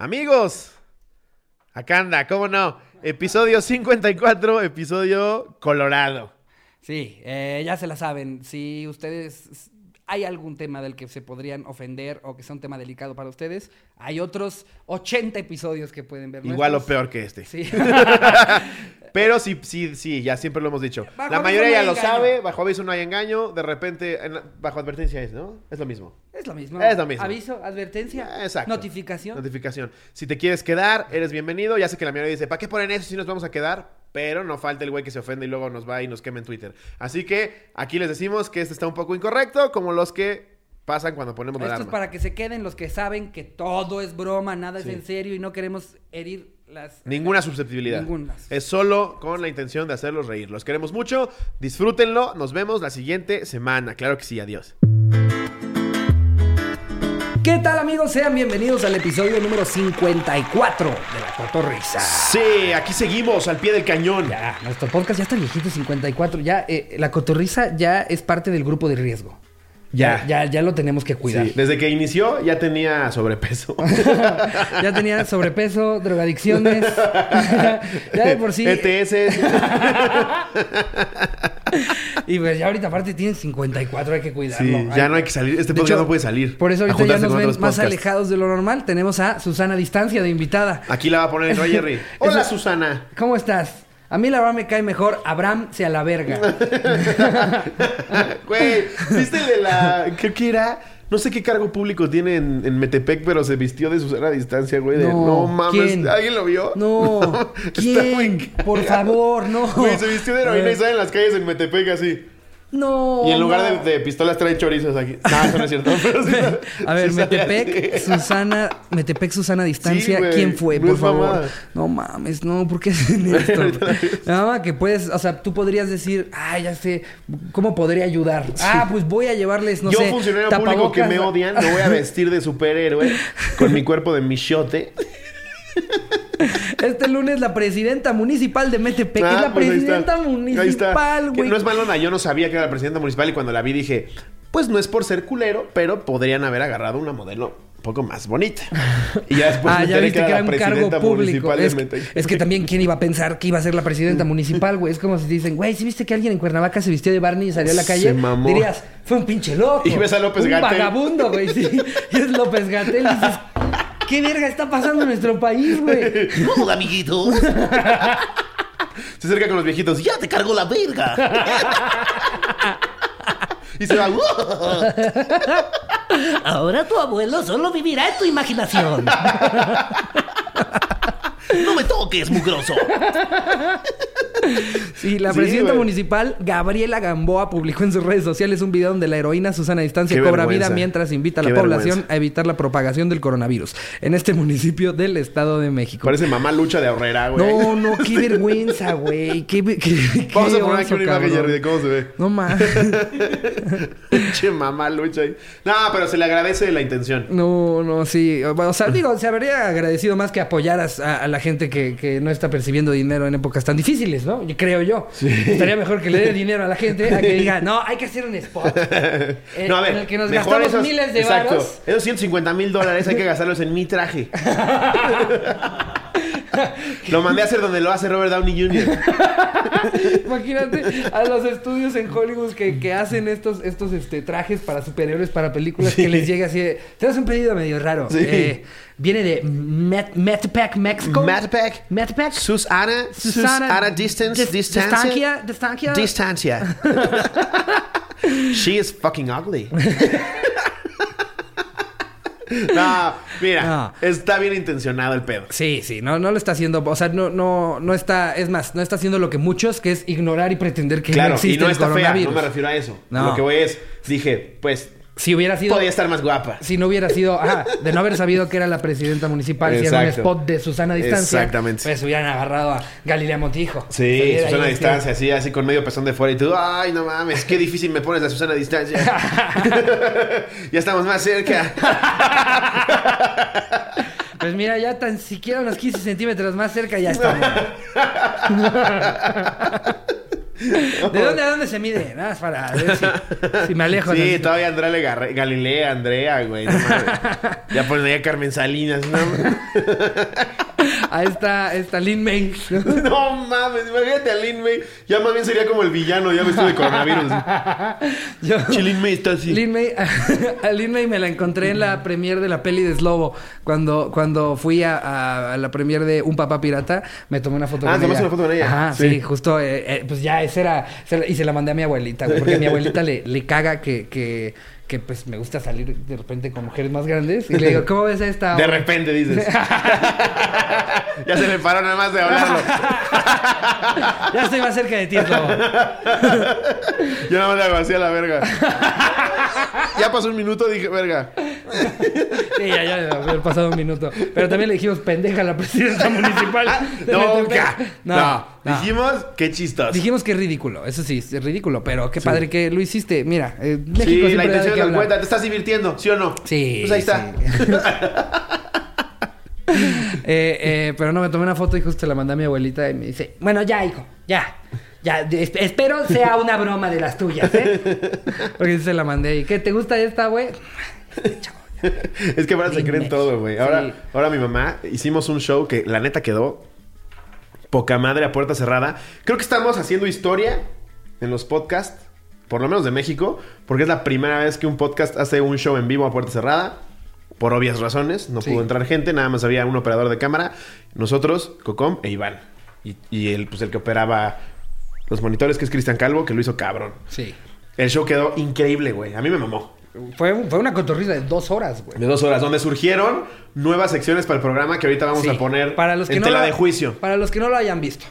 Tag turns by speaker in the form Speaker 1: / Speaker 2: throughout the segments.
Speaker 1: Amigos, acá anda, ¿cómo no? Episodio 54, episodio colorado.
Speaker 2: Sí, eh, ya se la saben. Si ustedes hay algún tema del que se podrían ofender o que sea un tema delicado para ustedes, hay otros 80 episodios que pueden ver.
Speaker 1: Igual o peor que este.
Speaker 2: Sí.
Speaker 1: Pero sí, sí, sí, ya siempre lo hemos dicho.
Speaker 2: Bajo
Speaker 1: La mayoría
Speaker 2: no
Speaker 1: ya lo
Speaker 2: engaño.
Speaker 1: sabe, bajo aviso no hay engaño, de repente, en- bajo advertencia es, ¿no? Es lo mismo.
Speaker 2: es lo mismo.
Speaker 1: Es lo mismo.
Speaker 2: Aviso, advertencia,
Speaker 1: Exacto.
Speaker 2: notificación.
Speaker 1: Notificación. Si te quieres quedar, eres bienvenido. Ya sé que la mayoría dice, ¿para qué ponen eso si nos vamos a quedar? Pero no falta el güey que se ofende y luego nos va y nos quema en Twitter. Así que aquí les decimos que este está un poco incorrecto, como los que pasan cuando ponemos la
Speaker 2: Esto es para que se queden los que saben que todo es broma, nada
Speaker 1: Sí.
Speaker 2: es en serio y no queremos herir las...
Speaker 1: Ninguna susceptibilidad.
Speaker 2: Ninguna.
Speaker 1: Es solo con la intención de hacerlos reír. Los queremos mucho. Disfrútenlo. Nos vemos la siguiente semana. Claro que sí. Adiós.
Speaker 2: ¿Qué tal amigos? Sean bienvenidos al episodio número 54 de La Cotorrisa.
Speaker 1: Sí, aquí seguimos al pie del cañón.
Speaker 2: Ya, nuestro podcast ya está viejito, 54. Ya, eh, La Cotorrisa ya es parte del grupo de riesgo.
Speaker 1: Ya.
Speaker 2: Ya, ya lo tenemos que cuidar.
Speaker 1: Sí, Desde que inició ya tenía sobrepeso.
Speaker 2: ya tenía sobrepeso, drogadicciones. ya de por sí.
Speaker 1: ETS.
Speaker 2: Y pues ya ahorita aparte tienen 54, hay que cuidarlo.
Speaker 1: Sí, ya no hay que salir. Este podcast
Speaker 2: hecho,
Speaker 1: no puede salir.
Speaker 2: Por eso ahorita ya nos ven más
Speaker 1: podcasts.
Speaker 2: alejados de lo normal. Tenemos a Susana Distancia de invitada.
Speaker 1: Aquí la va a poner el Jerry. Hola, Susana.
Speaker 2: ¿Cómo estás? A mí la verdad me cae mejor Abraham se a la verga.
Speaker 1: Güey, ¿viste el de la. Creo que era. No sé qué cargo público tiene en, en Metepec, pero se vistió de Susana a distancia, güey. De,
Speaker 2: No,
Speaker 1: no, mames.
Speaker 2: ¿quién?
Speaker 1: ¿Alguien lo vio?
Speaker 2: No.
Speaker 1: Está
Speaker 2: ¿Quién? Por favor, no.
Speaker 1: Güey, se vistió de heroína y sale en las calles en Metepec así.
Speaker 2: No.
Speaker 1: y en lugar
Speaker 2: no.
Speaker 1: de, de pistolas trae chorizos aquí. No, eso no es cierto. pero sí-
Speaker 2: A ver,
Speaker 1: sí
Speaker 2: Metepec,
Speaker 1: así.
Speaker 2: Susana, Metepec, Susana Distancia,
Speaker 1: Sí.
Speaker 2: ¿quién fue,
Speaker 1: No
Speaker 2: por favor? No mames, no, ¿por qué hacen esto? Mama que puedes, o sea, tú podrías decir, ay, ya sé, ¿cómo podría ayudar? Ah, pues voy a llevarles, no
Speaker 1: Yo,
Speaker 2: sé,
Speaker 1: funcionario público que me odian, me voy a vestir de superhéroe con mi cuerpo de michote.
Speaker 2: Este lunes la presidenta municipal de Metepec
Speaker 1: Ah,
Speaker 2: es la
Speaker 1: pues
Speaker 2: presidenta
Speaker 1: Ahí está.
Speaker 2: municipal,
Speaker 1: Que
Speaker 2: güey.
Speaker 1: No es malona, yo no sabía que era la presidenta municipal y cuando la vi dije, pues no es por ser culero, pero podrían haber agarrado una modelo un poco más bonita. Y ya después
Speaker 2: ah,
Speaker 1: me
Speaker 2: ya viste que era
Speaker 1: la
Speaker 2: un cargo
Speaker 1: presidenta
Speaker 2: público.
Speaker 1: municipal
Speaker 2: Es,
Speaker 1: de Metepec.
Speaker 2: es que también, ¿quién iba a pensar que iba a ser la presidenta municipal, güey? Es como si dicen, güey, ¿sí viste que alguien en Cuernavaca se vistió de Barney y salió a la calle? Dirías, fue un pinche loco.
Speaker 1: Y ves a López
Speaker 2: un
Speaker 1: Gatell.
Speaker 2: vagabundo, güey, sí. Y es López Gatel. Y dices, ¿qué verga está pasando en nuestro país, güey?
Speaker 3: No, amiguito.
Speaker 1: Se acerca con los viejitos, ya
Speaker 3: Ya te cargo la verga.
Speaker 1: y se va.
Speaker 3: Ahora tu abuelo solo vivirá en tu imaginación. No me toques, mugroso.
Speaker 2: Sí, la presidenta municipal, Gabriela Gamboa, publicó en sus redes sociales un video donde la heroína Susana Distancia
Speaker 1: Qué
Speaker 2: cobra
Speaker 1: vergüenza.
Speaker 2: vida mientras invita a la
Speaker 1: Qué
Speaker 2: población
Speaker 1: vergüenza.
Speaker 2: a evitar la propagación del coronavirus en este municipio del Estado de México.
Speaker 1: Parece mamá lucha de ahorrera, güey.
Speaker 2: No, no, qué vergüenza, güey. Qué, qué, qué
Speaker 1: Vamos a poner aquí una imagen. Jerry, de cómo se ve.
Speaker 2: No más.
Speaker 1: Pinche mamá lucha ahí. No, pero se le agradece la intención.
Speaker 2: No, no, sí. O sea, digo, se habría agradecido más que apoyaras a, a la gente que, que no está percibiendo dinero en épocas tan difíciles, ¿no? Yo creo yo. Estaría mejor que le dé dinero a la gente a que diga, no, hay que hacer un spot. eh,
Speaker 1: No, a ver,
Speaker 2: en el que nos gastamos
Speaker 1: esos-
Speaker 2: miles de
Speaker 1: exacto,
Speaker 2: varos.
Speaker 1: Esos 150 mil dólares hay que gastarlos en mi traje. lo mandé a hacer donde lo hace Robert Downey Jr.
Speaker 2: Imagínate a los estudios en Hollywood que, que hacen estos, estos este, trajes para superhéroes, para películas, que les llega así de... Tenemos un pedido medio raro.
Speaker 1: Sí.
Speaker 2: Eh, viene de Met, Metepec, México.
Speaker 1: Metepec.
Speaker 2: Metepec.
Speaker 1: Susana. Susana. Distance.
Speaker 2: Dis-
Speaker 1: distancia.
Speaker 2: Distancia. Distancia.
Speaker 1: Distancia. She is fucking ugly. no, mira,
Speaker 2: No.
Speaker 1: está bien intencionado el pedo.
Speaker 2: Sí, sí, no, no lo está haciendo, o sea, no, no, no está, es más, no está haciendo lo que muchos, que es ignorar y pretender que
Speaker 1: Claro,
Speaker 2: no existe
Speaker 1: y no
Speaker 2: el
Speaker 1: está fea, no me refiero a eso.
Speaker 2: No.
Speaker 1: Lo que voy es, dije, pues,
Speaker 2: Si hubiera sido,
Speaker 1: podía estar más guapa.
Speaker 2: si no hubiera sido, ajá, de no haber sabido que era la presidenta municipal, si era un
Speaker 1: Exacto.
Speaker 2: spot de Susana Distancia,
Speaker 1: Exactamente.
Speaker 2: pues hubieran agarrado a Galilea Montijo.
Speaker 1: Sí, Susana a
Speaker 2: ahí,
Speaker 1: distancia, así, así con medio pezón de fuera y tú, ay, no mames, qué difícil me pones la Susana a distancia. ya estamos más cerca.
Speaker 2: Pues mira, ya tan siquiera unos 15 centímetros más cerca ya estamos. ¿De dónde a dónde se mide? Nada más para ver si, si me alejo.
Speaker 1: Sí,
Speaker 2: tantito.
Speaker 1: todavía Andrea Le Garre- Galilea, Andrea, güey. no ya ponen ahí a Carmen Salinas, ¿no?
Speaker 2: Ahí está, está Lin May. ¿no?
Speaker 1: Mames, imagínate a Lin May. Ya más bien sería como el villano, ya vestido de coronavirus.
Speaker 2: Yo,
Speaker 1: Lin May está así.
Speaker 2: Lin May, a Lin May me la encontré en la premier de la peli de Slobo. Cuando, cuando fui a, a- a la premier de Un Papá Pirata, me tomé una foto
Speaker 1: Ah,
Speaker 2: con
Speaker 1: tomaste
Speaker 2: ella.
Speaker 1: una foto con ella.
Speaker 2: Ajá, sí,
Speaker 1: Sí.
Speaker 2: justo. eh, eh, pues ya, esa era. esa era- y se la mandé a mi abuelita, güey, porque a mi abuelita le, le caga que, que, que, pues me gusta salir de repente con mujeres más grandes. Y le digo, ¿cómo ves a esta?
Speaker 1: De repente dices. ya se le paró nada más de hablarlo.
Speaker 2: Ya estoy más cerca de ti, Slobo.
Speaker 1: Yo nada más le hago así a la verga. ya pasó un minuto, dije, verga.
Speaker 2: Sí, ya, ya, ya, había pasado un minuto. Pero también le dijimos pendeja a la presidenta municipal. Metepec.
Speaker 1: No,
Speaker 2: No, no.
Speaker 1: Dijimos, qué chistoso.
Speaker 2: Dijimos que es ridículo, eso sí, es ridículo, pero qué padre que lo hiciste. Mira, eh, México
Speaker 1: sí,
Speaker 2: siempre
Speaker 1: la intención cuenta. ¿Te estás divirtiendo? ¿Sí o no?
Speaker 2: Sí.
Speaker 1: Pues ahí está.
Speaker 2: sí. Eh, eh, pero no, me tomé una foto y justo la mandé a mi abuelita y me dice, bueno, ya, hijo, ya. Ya, espero sea una broma de las tuyas, ¿eh? Porque se la mandé. ¿Y qué te gusta esta, güey?
Speaker 1: es que ahora se creen todo, güey. Ahora,
Speaker 2: Sí.
Speaker 1: ahora mi mamá hicimos un show que la neta quedó poca madre a puerta cerrada. Creo que estamos haciendo historia en los podcasts, por lo menos de México, porque es la primera vez que un podcast hace un show en vivo a puerta cerrada. Por obvias razones, no
Speaker 2: Sí.
Speaker 1: pudo entrar gente, nada más había un operador de cámara, nosotros, Cocom e Iván. Y, y el, pues, el que operaba los monitores, que es Cristian Calvo, que lo hizo cabrón.
Speaker 2: Sí.
Speaker 1: El show quedó increíble, güey. A mí me mamó.
Speaker 2: Fue, fue una cotorriza de dos horas, güey.
Speaker 1: De dos horas, donde surgieron nuevas secciones para el programa que ahorita vamos
Speaker 2: Sí.
Speaker 1: a poner
Speaker 2: para los que
Speaker 1: en
Speaker 2: no
Speaker 1: tela
Speaker 2: lo-
Speaker 1: de juicio.
Speaker 2: Para los que no lo hayan visto.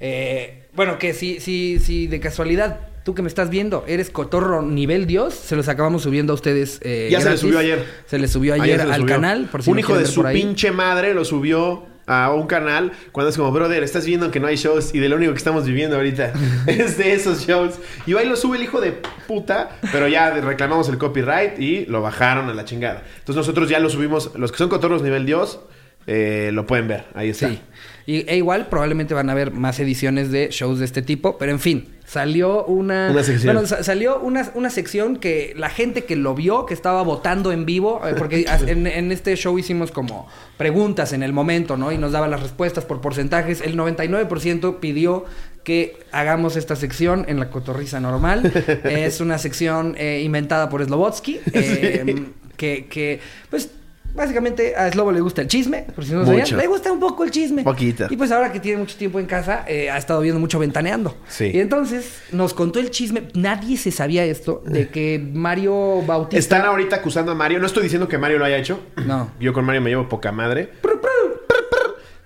Speaker 2: Eh, bueno, que si, si, si de casualidad tú que me estás viendo eres cotorro nivel Dios, se los acabamos subiendo a ustedes. eh,
Speaker 1: Ya se les subió ayer.
Speaker 2: Se les subió ayer, al
Speaker 1: subió.
Speaker 2: canal. Por si
Speaker 1: un hijo de su
Speaker 2: ahí.
Speaker 1: pinche madre lo subió a un canal cuando es como, brother, estás viendo que no hay shows y de lo único que estamos viviendo ahorita es de esos shows. Y y lo sube el hijo de puta, pero ya reclamamos el copyright y lo bajaron a la chingada. Entonces nosotros ya lo subimos, los que son cotorros nivel Dios, eh, lo pueden ver, ahí está.
Speaker 2: Sí. Y, e igual probablemente van a haber más ediciones de shows de este tipo, pero en fin, salió una...
Speaker 1: Una sección.
Speaker 2: Bueno, sa- salió una, una sección que la gente que lo vio, que estaba votando en vivo, eh, porque en, en este show hicimos como preguntas en el momento, ¿no? Y nos daban las respuestas por porcentajes. El 99% pidió que hagamos esta sección en la cotorriza normal. es una sección eh, inventada por Slobotsky, eh, que, que, pues... Básicamente a Slobo le gusta el chisme, por si no sabían. Le gusta un poco el chisme.
Speaker 1: Poquito.
Speaker 2: Y pues ahora que tiene mucho tiempo en casa, eh, ha estado viendo mucho ventaneando.
Speaker 1: Sí.
Speaker 2: Y entonces nos contó el chisme. Nadie se sabía esto de que Mario Bautista.
Speaker 1: Están ahorita acusando a Mario. No estoy diciendo que Mario lo haya hecho.
Speaker 2: No.
Speaker 1: Yo con Mario me llevo poca madre.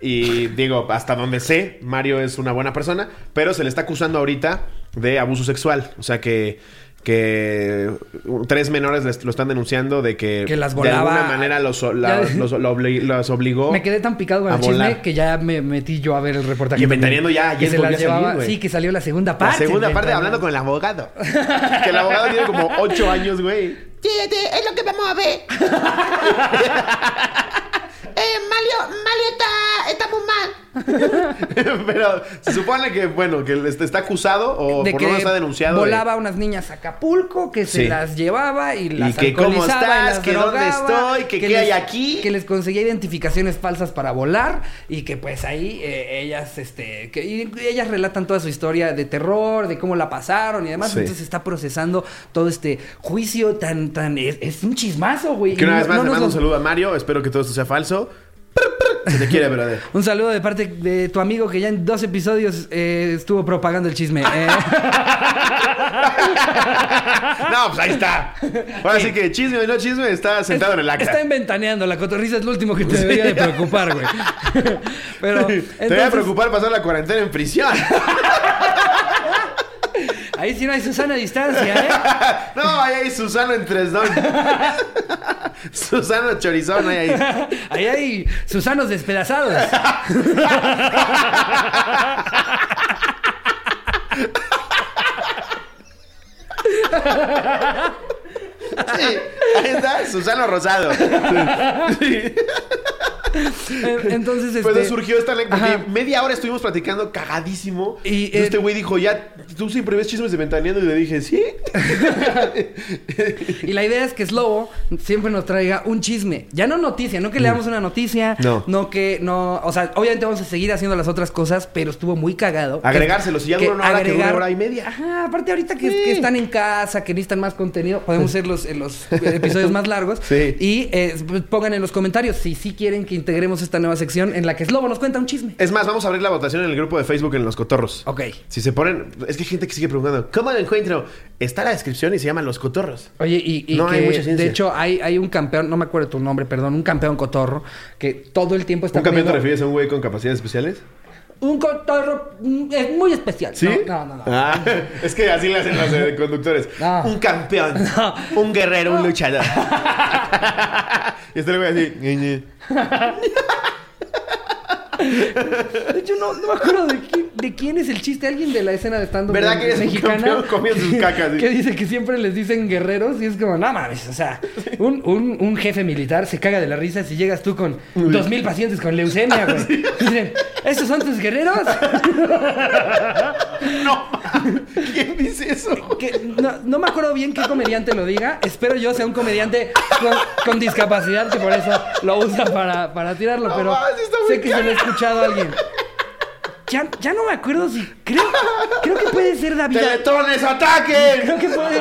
Speaker 1: Y digo, hasta donde sé, Mario es una buena persona, pero se le está acusando ahorita de abuso sexual. O sea que, que tres menores les- lo están denunciando de que,
Speaker 2: Que las
Speaker 1: de alguna manera los, la- los- lo obli- los obligó.
Speaker 2: Me quedé tan picado con
Speaker 1: a
Speaker 2: el chisme que ya me metí yo a ver el reportaje.
Speaker 1: Y. Ventaneando ya- ya
Speaker 2: Que se las
Speaker 1: salir,
Speaker 2: llevaba. Sí, que salió la segunda
Speaker 1: La
Speaker 2: parte.
Speaker 1: segunda
Speaker 2: en
Speaker 1: parte hablando con el abogado. que el abogado tiene como ocho años, güey.
Speaker 3: Fíjate, es lo que vamos a ver. eh, Mario, Mario está, está muy mal.
Speaker 1: Pero se supone que, bueno, que este está acusado o
Speaker 2: de
Speaker 1: por lo menos está denunciado. de-
Speaker 2: volaba a unas niñas a Acapulco, que se
Speaker 1: Sí.
Speaker 2: las llevaba y las
Speaker 1: que cómo
Speaker 2: y
Speaker 1: estás,
Speaker 2: las
Speaker 1: que dónde
Speaker 2: drogaba,
Speaker 1: estoy, que qué hay
Speaker 2: les-
Speaker 1: aquí.
Speaker 2: Que les conseguía identificaciones falsas para volar y que pues ahí eh, ellas, este, que y ellas relatan toda su historia de terror, de cómo la pasaron y demás.
Speaker 1: Sí.
Speaker 2: Entonces está procesando todo este juicio tan, tan, es, es un chismazo, güey.
Speaker 1: Que una
Speaker 2: Y
Speaker 1: vez más
Speaker 2: no
Speaker 1: le mando un saludo a Mario. Espero que todo esto sea falso. Se te quiere, brother.
Speaker 2: Un saludo de parte de tu amigo que ya en dos episodios eh, estuvo propagando el chisme. Eh,
Speaker 1: No, pues ahí está. Ahora sí que chisme o no chisme está sentado en el acta.
Speaker 2: Está inventaneando, la cotorriza es lo último que te debería de preocupar, güey. Pero
Speaker 1: Te voy a preocupar pasar la cuarentena en prisión.
Speaker 2: ahí sí no hay Susana a distancia, ¿eh?
Speaker 1: No, ahí hay Susano en Tresdón. Susano Chorizón, ahí hay.
Speaker 2: Ahí hay Susanos despedazados.
Speaker 1: Sí, ahí está Susano Rosado. Sí.
Speaker 2: Entonces,
Speaker 1: Pues
Speaker 2: este,
Speaker 1: surgió esta anécdota. Media hora estuvimos platicando cagadísimo.
Speaker 2: Y,
Speaker 1: Y, este güey dijo, ya, tú siempre ves chismes de ventaneando. Y le dije, ¿sí?
Speaker 2: Y la idea es que Slobo siempre nos traiga un chisme. Ya no noticia, no que le damos una noticia.
Speaker 1: No.
Speaker 2: que no. O sea, obviamente vamos a seguir haciendo las otras cosas, pero estuvo muy cagado.
Speaker 1: Agregárselos, y ya dura una hora, que dura una hora y media.
Speaker 2: Ajá, aparte ahorita que,
Speaker 1: Sí.
Speaker 2: que están en casa, que necesitan más contenido, podemos hacer los, los episodios más largos.
Speaker 1: Sí.
Speaker 2: Y eh, pongan en los comentarios si sí quieren que integremos esta nueva sección en la que Slobo nos cuenta un chisme.
Speaker 1: Es más, vamos a abrir la votación en el grupo de Facebook en Los Cotorros.
Speaker 2: Ok.
Speaker 1: Si se ponen... Es que hay gente que sigue preguntando, ¿cómo lo encuentro? Está la descripción y se llama Los Cotorros.
Speaker 2: Oye, y, y
Speaker 1: No
Speaker 2: que
Speaker 1: hay mucha ciencia.
Speaker 2: de hecho hay, hay un campeón, no me acuerdo tu nombre, perdón, un campeón cotorro, que todo el tiempo está
Speaker 1: ¿Un campeón te refieres a un güey con capacidades especiales?
Speaker 2: Un cotorro mm, es muy especial.
Speaker 1: ¿Sí?
Speaker 2: No, no, no. no.
Speaker 1: Ah, es que así le hacen los conductores.
Speaker 2: No.
Speaker 1: Un campeón, un guerrero, un luchador. y este le voy a decir, "Ñe,
Speaker 2: De hecho, no, no me acuerdo de quién, de quién es el chiste. Alguien de la escena de stand
Speaker 1: ¿Verdad que es comiendo sus cacas? sí?
Speaker 2: Que dice que siempre les dicen guerreros y es como, no mames, o sea, un, un, un jefe militar se caga de la risa si llegas tú con dos mil pacientes con leucemia, güey. Dicen, ¿estos son tus guerreros?
Speaker 1: No. ¿Quién dice eso?
Speaker 2: Que no, no me acuerdo bien qué comediante lo diga. Espero yo sea un comediante con, con discapacidad que por eso lo usa para, para tirarlo.
Speaker 1: No
Speaker 2: pero sé que se he escuchado a alguien. Ya, ya no me acuerdo si. Creo, creo que puede ser David.
Speaker 1: ¡Teletones, ataquen!
Speaker 2: Creo que puede,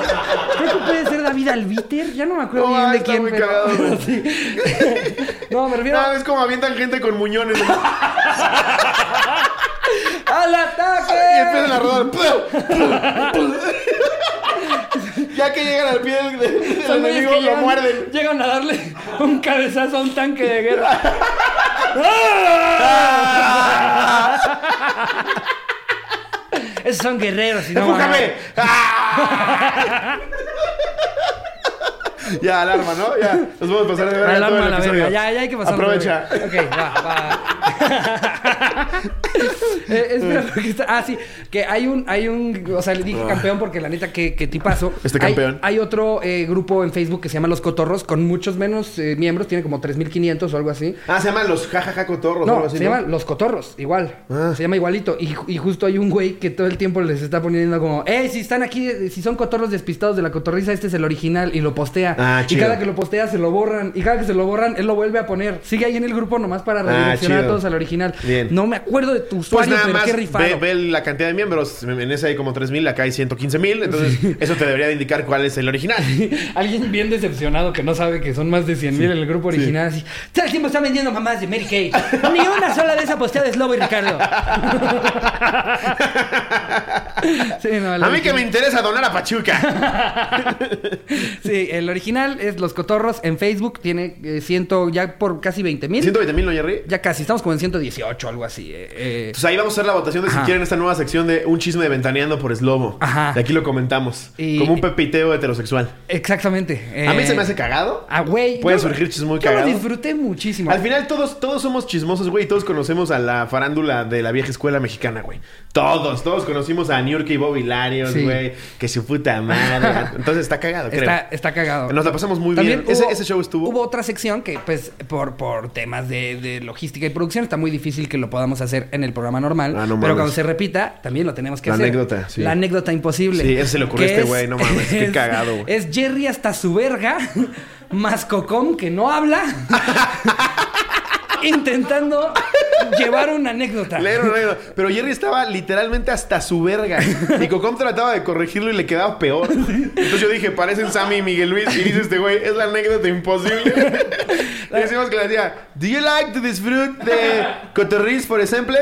Speaker 2: creo que puede ser David Albiter. Ya no me acuerdo
Speaker 1: No,
Speaker 2: bien de quién,
Speaker 1: muy
Speaker 2: pero.
Speaker 1: güey.
Speaker 2: sí. No, me refiero
Speaker 1: No, es como avientan gente con muñones.
Speaker 2: ¡Al
Speaker 1: Y
Speaker 2: ataque!
Speaker 1: empiezan a rodar. ya que llegan al pie del, del- enemigo, lo
Speaker 2: llegan-
Speaker 1: muerden.
Speaker 2: Llegan a darle un cabezazo a un tanque de guerra. Esos son guerreros y no
Speaker 1: ¡Empújame! Ya, alarma, ¿no? Ya. Nos podemos pasar de verga
Speaker 2: Alarma a la verga. Ya, ya hay que pasar.
Speaker 1: Aprovecha.
Speaker 2: Ok, va, va. Eh, espera, porque está- ah, sí, que hay un, hay un, o sea, le dije campeón porque la neta que, que tipazo.
Speaker 1: Ah. Este campeón.
Speaker 2: Hay, otro eh, grupo en Facebook que se llama Los Cotorros con muchos menos eh, miembros, tiene como 3.500 o algo así.
Speaker 1: Ah, se llaman los jajaja cotorros o algo
Speaker 2: No,
Speaker 1: así,
Speaker 2: se
Speaker 1: ¿no?
Speaker 2: llama Los Cotorros, igual.
Speaker 1: Ah.
Speaker 2: Se llama igualito. Y, y justo hay un güey que todo el tiempo les está poniendo como, ¡Ey, si están aquí, eh, si son cotorros despistados de la cotorriza, este es el original. Y lo postea.
Speaker 1: Ah,
Speaker 2: y
Speaker 1: chido.
Speaker 2: cada que lo postea se lo borran. Y cada que se lo borran, él lo vuelve a poner. Sigue ahí en el grupo nomás para redireccionar a
Speaker 1: Ah, chido.
Speaker 2: todos al original.
Speaker 1: Bien.
Speaker 2: No me acuerdo de tu
Speaker 1: Pues
Speaker 2: usuario,
Speaker 1: nada
Speaker 2: pero
Speaker 1: más
Speaker 2: qué rifado.
Speaker 1: ve, ve la cantidad de miembros. En ese hay como 3.000, acá hay 115.000. Entonces, eso te debería de indicar cuál es el original.
Speaker 2: Alguien bien decepcionado que no sabe que son más de 100 mil en el grupo original. Así, todo el tiempo está vendiendo mamás de Mary Kay. Ni una sola de esas posteada es Lobo y Ricardo. Sí, no,
Speaker 1: A mí que me interesa donar a Pachuca.
Speaker 2: Sí, el original es Los Cotorros en Facebook. Tiene eh, ciento, ya por casi 20 mil.
Speaker 1: 120.000, ¿no, Jerry?
Speaker 2: Ya casi, estamos como en 118 algo así. eh, eh.
Speaker 1: Entonces ahí vamos a hacer la votación de si
Speaker 2: Ajá.
Speaker 1: quieren esta nueva sección de un chisme de ventaneando por Slobo.
Speaker 2: Ajá.
Speaker 1: De aquí lo comentamos.
Speaker 2: Y-
Speaker 1: Como un pepiteo heterosexual.
Speaker 2: Exactamente.
Speaker 1: A mí
Speaker 2: eh,
Speaker 1: se me hace cagado.
Speaker 2: Ah, güey.
Speaker 1: Pueden
Speaker 2: yo-
Speaker 1: surgir chismes muy
Speaker 2: Yo lo disfruté muchísimo.
Speaker 1: Al final todos, todos somos chismosos, güey. y Todos conocemos a la farándula de la vieja escuela mexicana, güey. Todos, todos conocimos a Niurka y Bob Hilarios,
Speaker 2: Sí.
Speaker 1: güey. Que su puta madre. Entonces está cagado, creo.
Speaker 2: Está, está cagado.
Speaker 1: Nos la pasamos muy
Speaker 2: También
Speaker 1: bien. Ese, show estuvo.
Speaker 2: Hubo otra sección que, pues, por, por temas de, de logística y producción, está muy difícil que lo podamos hacer en el programa normal.
Speaker 1: Ah, no
Speaker 2: pero cuando se repita, también lo tenemos que
Speaker 1: La
Speaker 2: hacer.
Speaker 1: anécdota, sí.
Speaker 2: La anécdota imposible.
Speaker 1: Sí, ese se le ocurrió a este
Speaker 2: es-
Speaker 1: güey, no mames, qué cagado, güey.
Speaker 2: Es Jerry hasta su verga, más Cocom que no habla, intentando llevar una anécdota.
Speaker 1: Leer una anécdota. Pero Jerry estaba literalmente hasta su verga. Y Cocom trataba de corregirlo y le quedaba peor. Entonces yo dije, parecen Sammy y Miguel Luis. Y dice este güey, es la anécdota imposible. y decimos que le decía, ¿Do you like to disfrute de cotorriz, por ejemplo?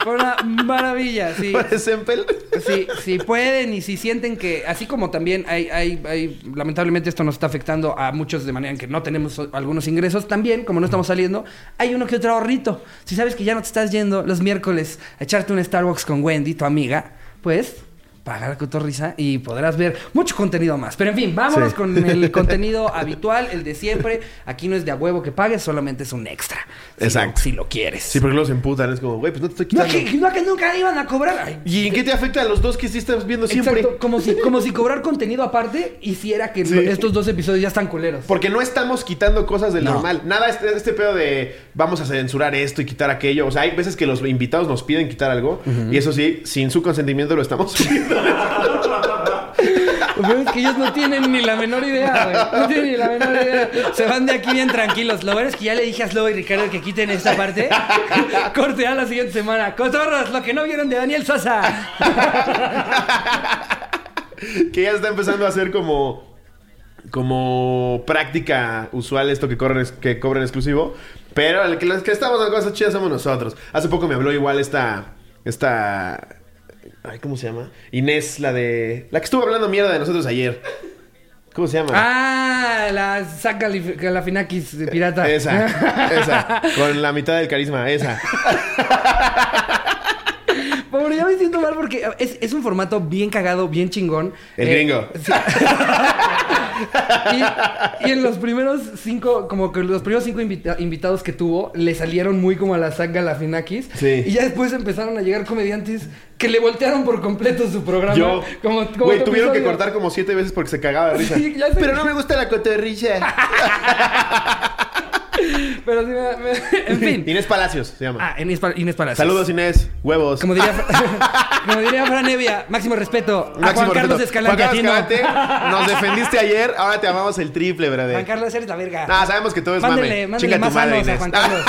Speaker 2: Fue una maravilla, sí.
Speaker 1: Por ejemplo.
Speaker 2: Si, si pueden y si sienten que, así como también hay, hay, hay, lamentablemente esto nos está afectando a muchos de manera en que no tenemos algunos ingresos, también, como no estamos saliendo, hay uno que otro ahorrito. Si sabes que ya no te estás yendo los miércoles a echarte un Starbucks con Wendy, tu amiga, pues paga la cotorriza y podrás ver mucho contenido más. Pero en fin, vámonos
Speaker 1: Sí.
Speaker 2: con el contenido habitual, el de siempre. Aquí no es de a huevo que pagues, solamente es un extra. Si
Speaker 1: Exacto.
Speaker 2: lo- si lo quieres.
Speaker 1: Sí, porque se emputan. Es como, güey, pues no te estoy
Speaker 2: no,
Speaker 1: quitando.
Speaker 2: que, no, que nunca iban a cobrar. Ay,
Speaker 1: ¿Y en qué te afecta a los dos que sí estás viendo siempre?
Speaker 2: Exacto, como si, como si cobrar contenido aparte hiciera que
Speaker 1: Sí.
Speaker 2: estos dos episodios ya están culeros.
Speaker 1: Porque no estamos quitando cosas del
Speaker 2: No.
Speaker 1: normal. Nada, este, este pedo de vamos a censurar esto y quitar aquello. O sea, hay veces que los invitados nos piden quitar algo. Y eso sí, sin su consentimiento lo estamos subiendo.
Speaker 2: Lo peor es que ellos no tienen ni la menor idea, güey. No tienen ni la menor idea. Se van de aquí bien tranquilos. Lo bueno es que ya le dije a Slobo y Ricardo que quiten esta parte. Corte a la siguiente semana. Cotorros, lo que no vieron de Daniel Sosa.
Speaker 1: que ya está empezando a ser como. Como práctica usual esto que, corren, que exclusivo. Pero el que, que estamos en cosas chidas somos nosotros. Hace poco me habló igual esta. Esta. Ay, ¿cómo se llama? Inés, la de. La que estuvo hablando mierda de nosotros ayer. ¿Cómo se llama?
Speaker 2: Ah, la saca la Finakis pirata.
Speaker 1: Esa, esa. Con la mitad del carisma, esa.
Speaker 2: Pobre, ya me siento mal porque es, es un formato bien cagado, bien chingón.
Speaker 1: El
Speaker 2: Eh,
Speaker 1: gringo.
Speaker 2: sí. y, y en los primeros cinco, como que los primeros cinco invita- invitados que tuvo, le salieron muy como a la saga Galafinakis.
Speaker 1: Sí.
Speaker 2: Y ya después empezaron a llegar comediantes que le voltearon por completo su programa.
Speaker 1: Yo.
Speaker 2: como, como
Speaker 1: Güey,
Speaker 2: tu
Speaker 1: tuvieron que cortar como siete veces porque se cagaba de risa.
Speaker 2: Sí, ya sé.
Speaker 1: Pero no me gusta la cotorrilla.
Speaker 2: Pero sí, me- me- en fin.
Speaker 1: Inés Palacios se llama.
Speaker 2: Ah, Inés, Inés Palacios.
Speaker 1: Saludos, Inés. Huevos.
Speaker 2: Como diría, como diría Fran Evia, máximo respeto a
Speaker 1: Máximo
Speaker 2: Juan Carlos
Speaker 1: respeto.
Speaker 2: Escalante.
Speaker 1: Juan
Speaker 2: a
Speaker 1: Carlos. Escalante, nos defendiste ayer, ahora te amamos el triple, brother.
Speaker 2: Juan Carlos, eres la verga.
Speaker 1: No, sabemos que todo es
Speaker 2: Mándele,
Speaker 1: mame. Chinga
Speaker 2: más
Speaker 1: madre,
Speaker 2: sanos a
Speaker 1: Inés.
Speaker 2: Juan Carlos.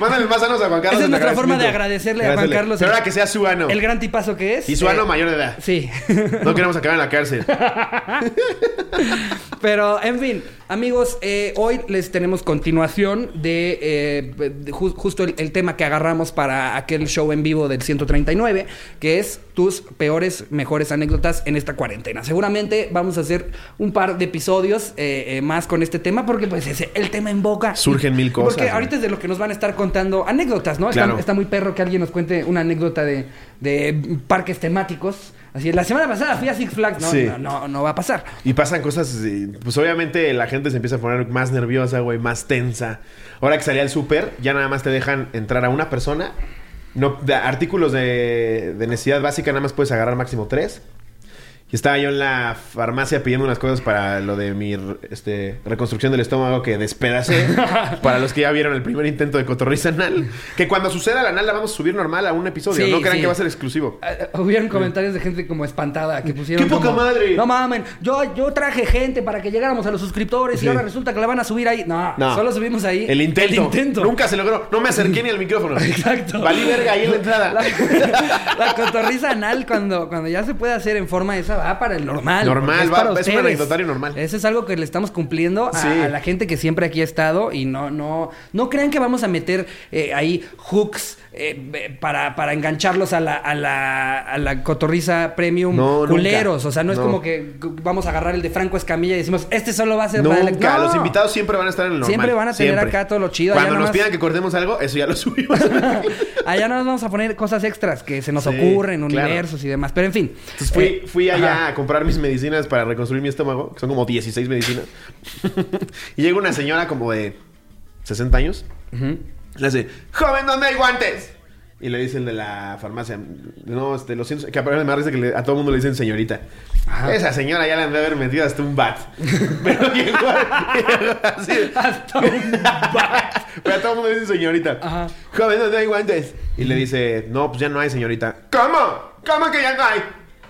Speaker 1: Mándale más sanos a Juan Carlos.
Speaker 2: Esa es nuestra forma de agradecerle a Juan. Carlos
Speaker 1: Pero ahora que sea su ano.
Speaker 2: El gran tipazo que es.
Speaker 1: Y su ano
Speaker 2: Eh,
Speaker 1: mayor de edad.
Speaker 2: Sí.
Speaker 1: No queremos acabar en la cárcel.
Speaker 2: Pero, en fin, amigos, eh, hoy les tenemos continuación de, eh, de ju- justo el, el tema que agarramos para aquel show en vivo del 139, que es tus peores, mejores anécdotas en esta cuarentena. Seguramente vamos a hacer un par de episodios eh, eh, más con este tema, porque pues es el tema en boca.
Speaker 1: Surgen mil cosas,
Speaker 2: Porque
Speaker 1: ¿no?
Speaker 2: ahorita es de lo que nos van a estar contando anécdotas, ¿no? Está-
Speaker 1: Claro.
Speaker 2: Está, muy perro que alguien nos cuente una anécdota de, de parques temáticos. Así, la semana pasada fui a Six Flags. No,
Speaker 1: Sí.
Speaker 2: no, no, no va a pasar.
Speaker 1: Y pasan cosas, pues obviamente la gente se empieza a poner más nerviosa, güey, más tensa. Ahora que salía al súper, ya nada más te dejan entrar a una persona. No, de artículos de, de necesidad básica nada más puedes agarrar máximo tres. Y estaba yo en la farmacia pidiendo unas cosas para lo de mi este, reconstrucción del estómago que despedacé. para los que ya vieron el primer intento de cotorriza anal. Que cuando suceda la anal la vamos a subir normal a un episodio.
Speaker 2: Sí,
Speaker 1: no crean
Speaker 2: sí.
Speaker 1: que va a ser exclusivo.
Speaker 2: Ah, Hubieron comentarios de gente como espantada que pusieron.
Speaker 1: ¡Qué poca
Speaker 2: como,
Speaker 1: madre!
Speaker 2: No mamen, yo, yo traje gente para que llegáramos a los suscriptores
Speaker 1: Sí.
Speaker 2: y ahora resulta que la van a subir ahí. No,
Speaker 1: No.
Speaker 2: solo subimos ahí.
Speaker 1: El intento.
Speaker 2: El intento.
Speaker 1: Nunca se logró. No me acerqué ni al micrófono.
Speaker 2: Exacto.
Speaker 1: Valí verga ahí en la entrada.
Speaker 2: La, la cotorriza anal, cuando, cuando ya se puede hacer en forma esa, va para el normal.
Speaker 1: Normal,
Speaker 2: porque
Speaker 1: va-
Speaker 2: para
Speaker 1: es un anecdotario normal.
Speaker 2: Eso es algo que le estamos cumpliendo a,
Speaker 1: Sí.
Speaker 2: a la gente que siempre aquí ha estado y no, no, no crean que vamos a meter eh, ahí hooks eh, eh, para, para engancharlos a la, a la, a la cotorriza premium
Speaker 1: No, nunca.
Speaker 2: culeros. O sea, no es
Speaker 1: No.
Speaker 2: como que vamos a agarrar el de Franco Escamilla y decimos, este solo va a ser para el-
Speaker 1: Nunca.
Speaker 2: No.
Speaker 1: Los invitados siempre van a estar en el normal.
Speaker 2: Siempre van a tener
Speaker 1: Siempre.
Speaker 2: acá todo lo chido.
Speaker 1: Cuando nos pidan que cortemos algo, eso ya lo subimos.
Speaker 2: Allá no nos vamos a poner cosas extras que se nos
Speaker 1: Sí,
Speaker 2: ocurren,
Speaker 1: claro.
Speaker 2: universos y demás. Pero en fin.
Speaker 1: Entonces fui,
Speaker 2: Eh,
Speaker 1: fui allá a comprar mis medicinas para reconstruir mi estómago, que son como 16 medicinas. y llega una señora como de 60 años.
Speaker 2: Ujú.
Speaker 1: Le hace, joven, ¿dónde hay guantes? Y le dice el de la farmacia, no, este, lo siento, que aparte me risa que le- a todo el mundo le dicen señorita.
Speaker 2: Ajá.
Speaker 1: Esa señora ya le han de haber metido hasta un bat. Pero llegó así.
Speaker 2: Hasta un
Speaker 1: Pero a todo el mundo le dice señorita.
Speaker 2: Ajá.
Speaker 1: Joven, ¿dónde hay guantes? Y le dice, no, pues ya no hay, señorita. ¿Cómo? ¿Cómo que ya no hay?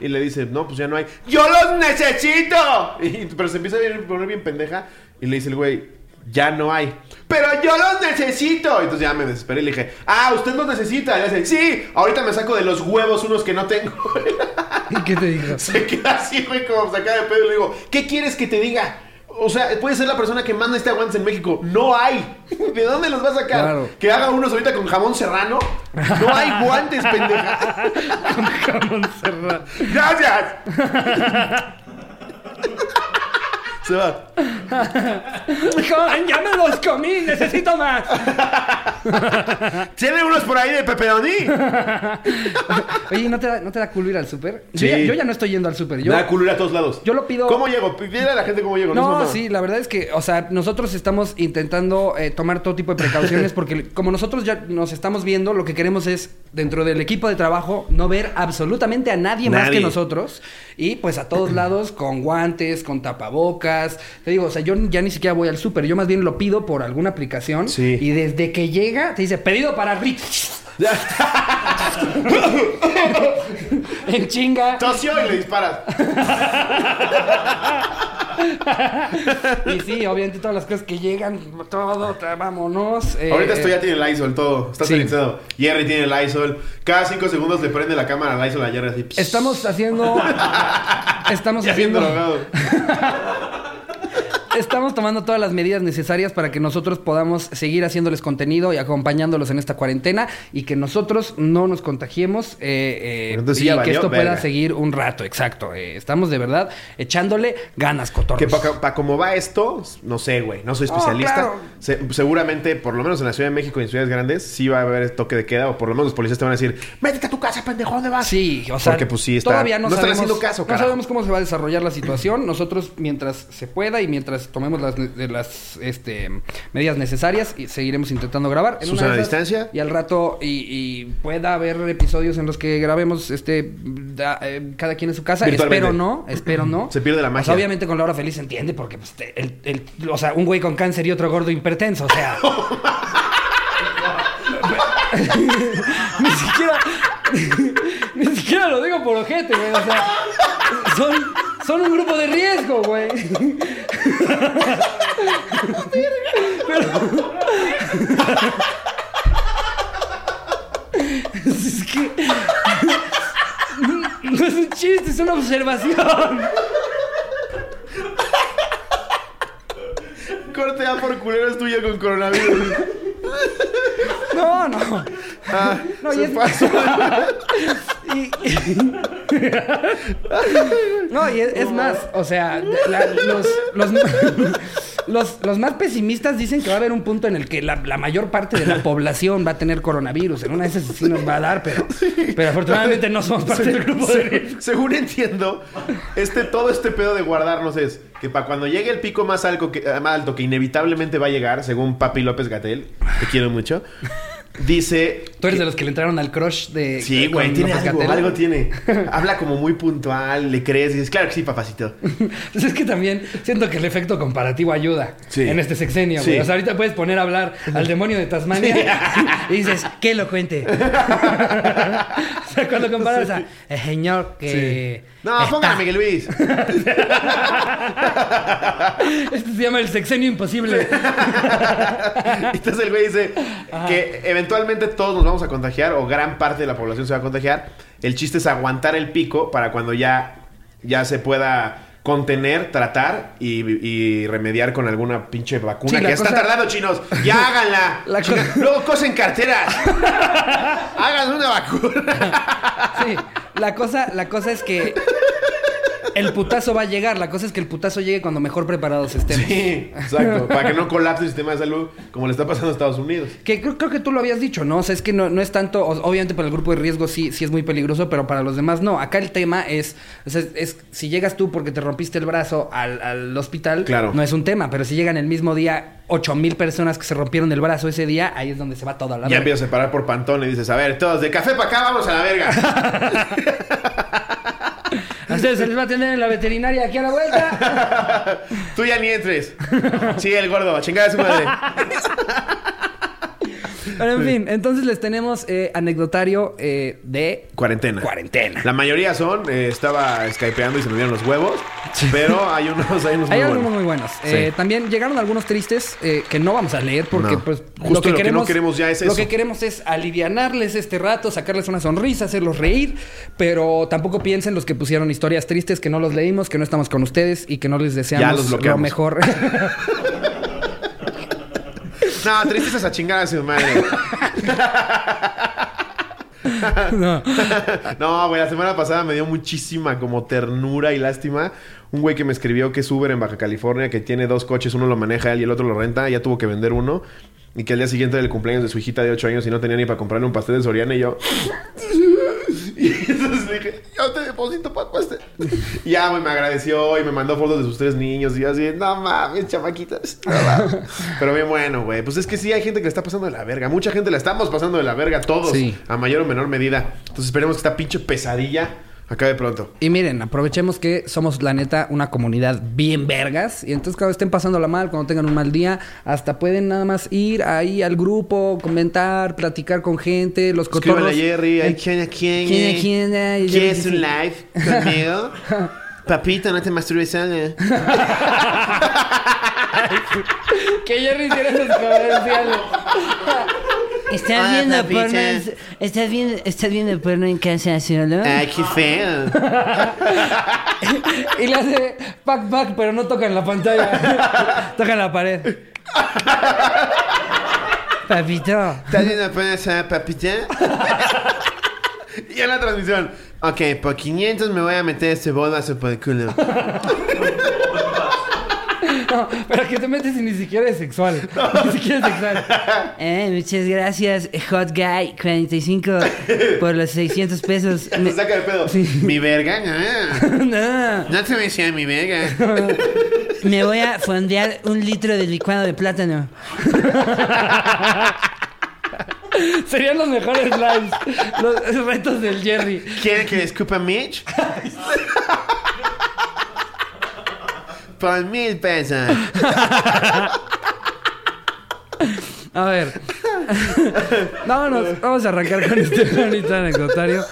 Speaker 1: Y le dice, no, pues ya no hay. ¡Yo los necesito! Y- pero se empieza a poner bien pendeja. Y le dice el güey, ya no hay. ¡Pero yo los necesito! Entonces ya me desesperé y le dije, ah, ¿usted los necesita? Y le dice, sí, ahorita me saco de los huevos unos que no tengo.
Speaker 2: ¿Y qué te dijo?
Speaker 1: Se queda así, güey, como sacada de pedo. Y le digo, ¿qué quieres que te diga? O sea, puede ser la persona que manda este aguantes en México. No hay. ¿De dónde los va a sacar?
Speaker 2: Claro.
Speaker 1: Que haga unos ahorita con jamón serrano. No hay guantes, pendeja. Gracias. Se va.
Speaker 2: Joven, ya me los comí, necesito más.
Speaker 1: ¿Tiene unos por ahí de pepperoni?
Speaker 2: Oye, ¿no te da, no te da culo ir al súper? Yo,
Speaker 1: Sí.
Speaker 2: ya, yo ya no estoy yendo al súper. Yo,
Speaker 1: Me da culo ir a todos lados.
Speaker 2: yo lo pido-
Speaker 1: ¿Cómo llego? Dile a la gente cómo llego. es
Speaker 2: No,
Speaker 1: mamada.
Speaker 2: sí, la verdad es que, o sea, nosotros estamos intentando eh, tomar todo tipo de precauciones porque como nosotros ya nos estamos viendo, lo que queremos es, dentro del equipo de trabajo, no ver absolutamente a nadie, más
Speaker 1: Nadie.
Speaker 2: que nosotros. Y pues a todos lados, con guantes, con tapabocas. Te digo, o sea, yo ya ni siquiera voy al súper, yo más bien lo pido por alguna aplicación.
Speaker 1: Sí.
Speaker 2: Y desde que llega, te dice, pedido para Rick. en chinga.
Speaker 1: Tosió y le disparas.
Speaker 2: Y sí, obviamente todas las cosas que llegan, todo, vámonos. eh,
Speaker 1: Ahorita esto ya tiene el ISOL, todo. Está
Speaker 2: Sí.
Speaker 1: sanitizado. Jerry tiene el ISOL. Cada cinco segundos le prende la cámara al ISOL a Jerry así.
Speaker 2: Estamos haciendo. Estamos
Speaker 1: Ya
Speaker 2: haciendo. Estamos tomando todas las medidas necesarias para que nosotros podamos seguir haciéndoles contenido y acompañándolos en esta cuarentena y que nosotros no nos contagiemos eh, eh, y
Speaker 1: ya
Speaker 2: que
Speaker 1: valió
Speaker 2: esto
Speaker 1: verga.
Speaker 2: pueda seguir un rato, exacto. Eh, estamos de verdad echándole ganas, cotorros.
Speaker 1: Que para cómo va esto, no sé, güey. No soy
Speaker 2: Oh,
Speaker 1: especialista.
Speaker 2: claro.
Speaker 1: Se- seguramente, por lo menos en la Ciudad de México y en ciudades grandes, sí va a haber toque de queda. O por lo menos los policías te van a decir, métete a tu casa, pendejo, ¿dónde vas?
Speaker 2: Sí, o sea,
Speaker 1: Porque, pues, sí está-
Speaker 2: todavía no,
Speaker 1: no están
Speaker 2: sabemos,
Speaker 1: haciendo caso,
Speaker 2: no
Speaker 1: carajo.
Speaker 2: sabemos cómo se va a desarrollar la situación. Nosotros, mientras se pueda y mientras tomemos las, de las este, medidas necesarias, y seguiremos intentando grabar. En una
Speaker 1: a distancia.
Speaker 2: Y al rato, y, y pueda haber episodios en los que grabemos este da- eh, cada quien en su casa. Espero no, espero no.
Speaker 1: Se pierde la
Speaker 2: O sea,
Speaker 1: magia.
Speaker 2: obviamente con la hora feliz se entiende, porque pues, el, el- o sea, un güey con cáncer y otro gordo hipertenso, o sea. ni siquiera. Ni siquiera lo digo por ojete, güey. O sea, son, son un grupo de riesgo, güey. Pero. es que. No es un chiste, es una observación.
Speaker 1: Corte A por culero es tuyo con coronavirus.
Speaker 2: No, no.
Speaker 1: Ah,
Speaker 2: No, y
Speaker 1: se
Speaker 2: es-
Speaker 1: pasó.
Speaker 2: Y- no, y es, es más, o sea, la- los, los, los- los más pesimistas dicen que va a haber un punto en el que la, la mayor parte de la población va a tener coronavirus. En una de esas sí nos va a dar, pero, pero afortunadamente no somos parte del grupo de.
Speaker 1: Según entiendo, este, todo este pedo de guardarnos es que para cuando llegue el pico más alto, que, más alto que inevitablemente va a llegar, según Papi López Gatel, te quiero mucho, dice...
Speaker 2: Tú eres de los que le entraron al crush de.
Speaker 1: Sí, güey, tiene algo, tiene. Habla como muy puntual, le crees y dices, claro que sí, papacito.
Speaker 2: Pues es que también siento que el efecto comparativo ayuda
Speaker 1: Sí.
Speaker 2: en este sexenio.
Speaker 1: Sí.
Speaker 2: O sea, ahorita puedes poner a hablar al demonio de Tasmania y dices, que lo cuente. o sea, cuando comparas a el señor que.
Speaker 1: No,
Speaker 2: está-
Speaker 1: pongan a Miguel Luis.
Speaker 2: Este se llama el sexenio imposible.
Speaker 1: Entonces el güey dice que eventualmente todos nos vamos a contagiar o gran parte de la población se va a contagiar. El chiste es aguantar el pico para cuando ya, ya se pueda contener, tratar y, y remediar con alguna pinche vacuna
Speaker 2: Sí,
Speaker 1: que está
Speaker 2: cosa-
Speaker 1: tardando, chinos. Ya háganla.
Speaker 2: La
Speaker 1: Luego cosen carteras. Hagan una vacuna.
Speaker 2: Sí, la cosa, la cosa es que el putazo va a llegar. La cosa es que el putazo llegue cuando mejor preparados estemos.
Speaker 1: Sí, exacto. Para que no colapse el sistema de salud como le está pasando a Estados Unidos.
Speaker 2: Que creo, creo que tú lo habías dicho, ¿no? O sea, es que no, no es tanto, obviamente para el grupo de riesgo sí, sí es muy peligroso, pero para los demás no. Acá el tema es, o sea, es, si llegas tú porque te rompiste el brazo al, al hospital,
Speaker 1: Claro.
Speaker 2: no es un tema, pero si llegan el mismo día ocho mil personas que se rompieron el brazo ese día, ahí es donde se va todo a la
Speaker 1: Ya empiezas a separar por pantón y dices, a ver, todos de café para acá, vamos a la verga.
Speaker 2: Ustedes se les va a atender en la veterinaria aquí a la vuelta.
Speaker 1: Tú ya ni entres. Sí, el gordo, a chingar a su madre.
Speaker 2: Pero en fin, entonces les tenemos eh, anecdotario eh, de
Speaker 1: Cuarentena.
Speaker 2: cuarentena.
Speaker 1: La mayoría son, eh, estaba skypeando y se me dieron los huevos, pero hay unos, hay unos
Speaker 2: Hay
Speaker 1: muy
Speaker 2: algunos
Speaker 1: buenos.
Speaker 2: muy buenos. Eh, también llegaron algunos tristes eh, que no vamos a leer porque
Speaker 1: No.
Speaker 2: pues
Speaker 1: Justo lo que no queremos ya es
Speaker 2: lo
Speaker 1: eso.
Speaker 2: que queremos es alivianarles este rato, sacarles una sonrisa, hacerlos reír, pero tampoco piensen los que pusieron historias tristes que no los leímos, que no estamos con ustedes y que no les
Speaker 1: Ya
Speaker 2: deseamos
Speaker 1: los
Speaker 2: lo mejor.
Speaker 1: No, tristezas a chingar a su madre.
Speaker 2: No.
Speaker 1: no, güey, la semana pasada me dio muchísima como ternura y lástima. Un güey que me escribió que es Uber en Baja California, que tiene dos coches, uno lo maneja él y el otro lo renta, ya tuvo que vender uno. Y que al día siguiente del cumpleaños de su hijita de 8 años y no tenía ni para comprarle un pastel de Soriana y yo... Y entonces dije, para. Y ya, güey, me agradeció y me mandó fotos de sus tres niños. Y yo así, no mames, chamaquitas. no mames". Pero bien bueno, güey. Pues es que sí hay gente que le está pasando de la verga. Mucha gente la estamos pasando de la verga, todos.
Speaker 2: Sí.
Speaker 1: A mayor o menor medida. Entonces esperemos que esta pinche pesadilla acabe pronto.
Speaker 2: Y miren, aprovechemos que somos, la neta, una comunidad bien vergas. Y entonces, cuando estén pasándola mal, cuando tengan un mal día, hasta pueden nada más ir ahí al grupo, comentar, platicar con gente, los cotorros.
Speaker 1: a Jerry. Ay,
Speaker 2: Eh,
Speaker 1: ¿quién, quién,
Speaker 2: ¿Quién,
Speaker 1: eh?
Speaker 2: quién, eh?
Speaker 1: ¿Quieres un live conmigo? Papito, no te masturbes sola.
Speaker 2: Que Jerry hiciera esos comerciales.
Speaker 3: ¿Estás
Speaker 1: Hola,
Speaker 3: viendo
Speaker 1: papita.
Speaker 3: porno? en- ¿Estás viendo, ¿Estás viendo porno en casa solo?
Speaker 1: Ay, qué feo.
Speaker 2: y le hace pack pack, pero no toca en la pantalla. toca en la pared.
Speaker 3: Papito.
Speaker 1: ¿Estás viendo porno sola, papita? y en la transmisión. Ok, por 500 me voy a meter este por el culo.
Speaker 2: No, pero que te metes y ni siquiera es sexual. Ni siquiera es sexual.
Speaker 3: Eh, muchas gracias, Hot Guy 45, por los 600 pesos. Me-
Speaker 1: saca el pedo. Mi verga, no.
Speaker 3: No,
Speaker 1: No te me decía mi verga.
Speaker 3: me voy a fondear un litro de licuado de plátano.
Speaker 2: Serían los mejores lives. Los retos del Jerry.
Speaker 1: ¿Quieren que le escupa Mitch? Por mil pesos.
Speaker 2: A ver. Vámonos, vamos a arrancar con este bonito anecdotario.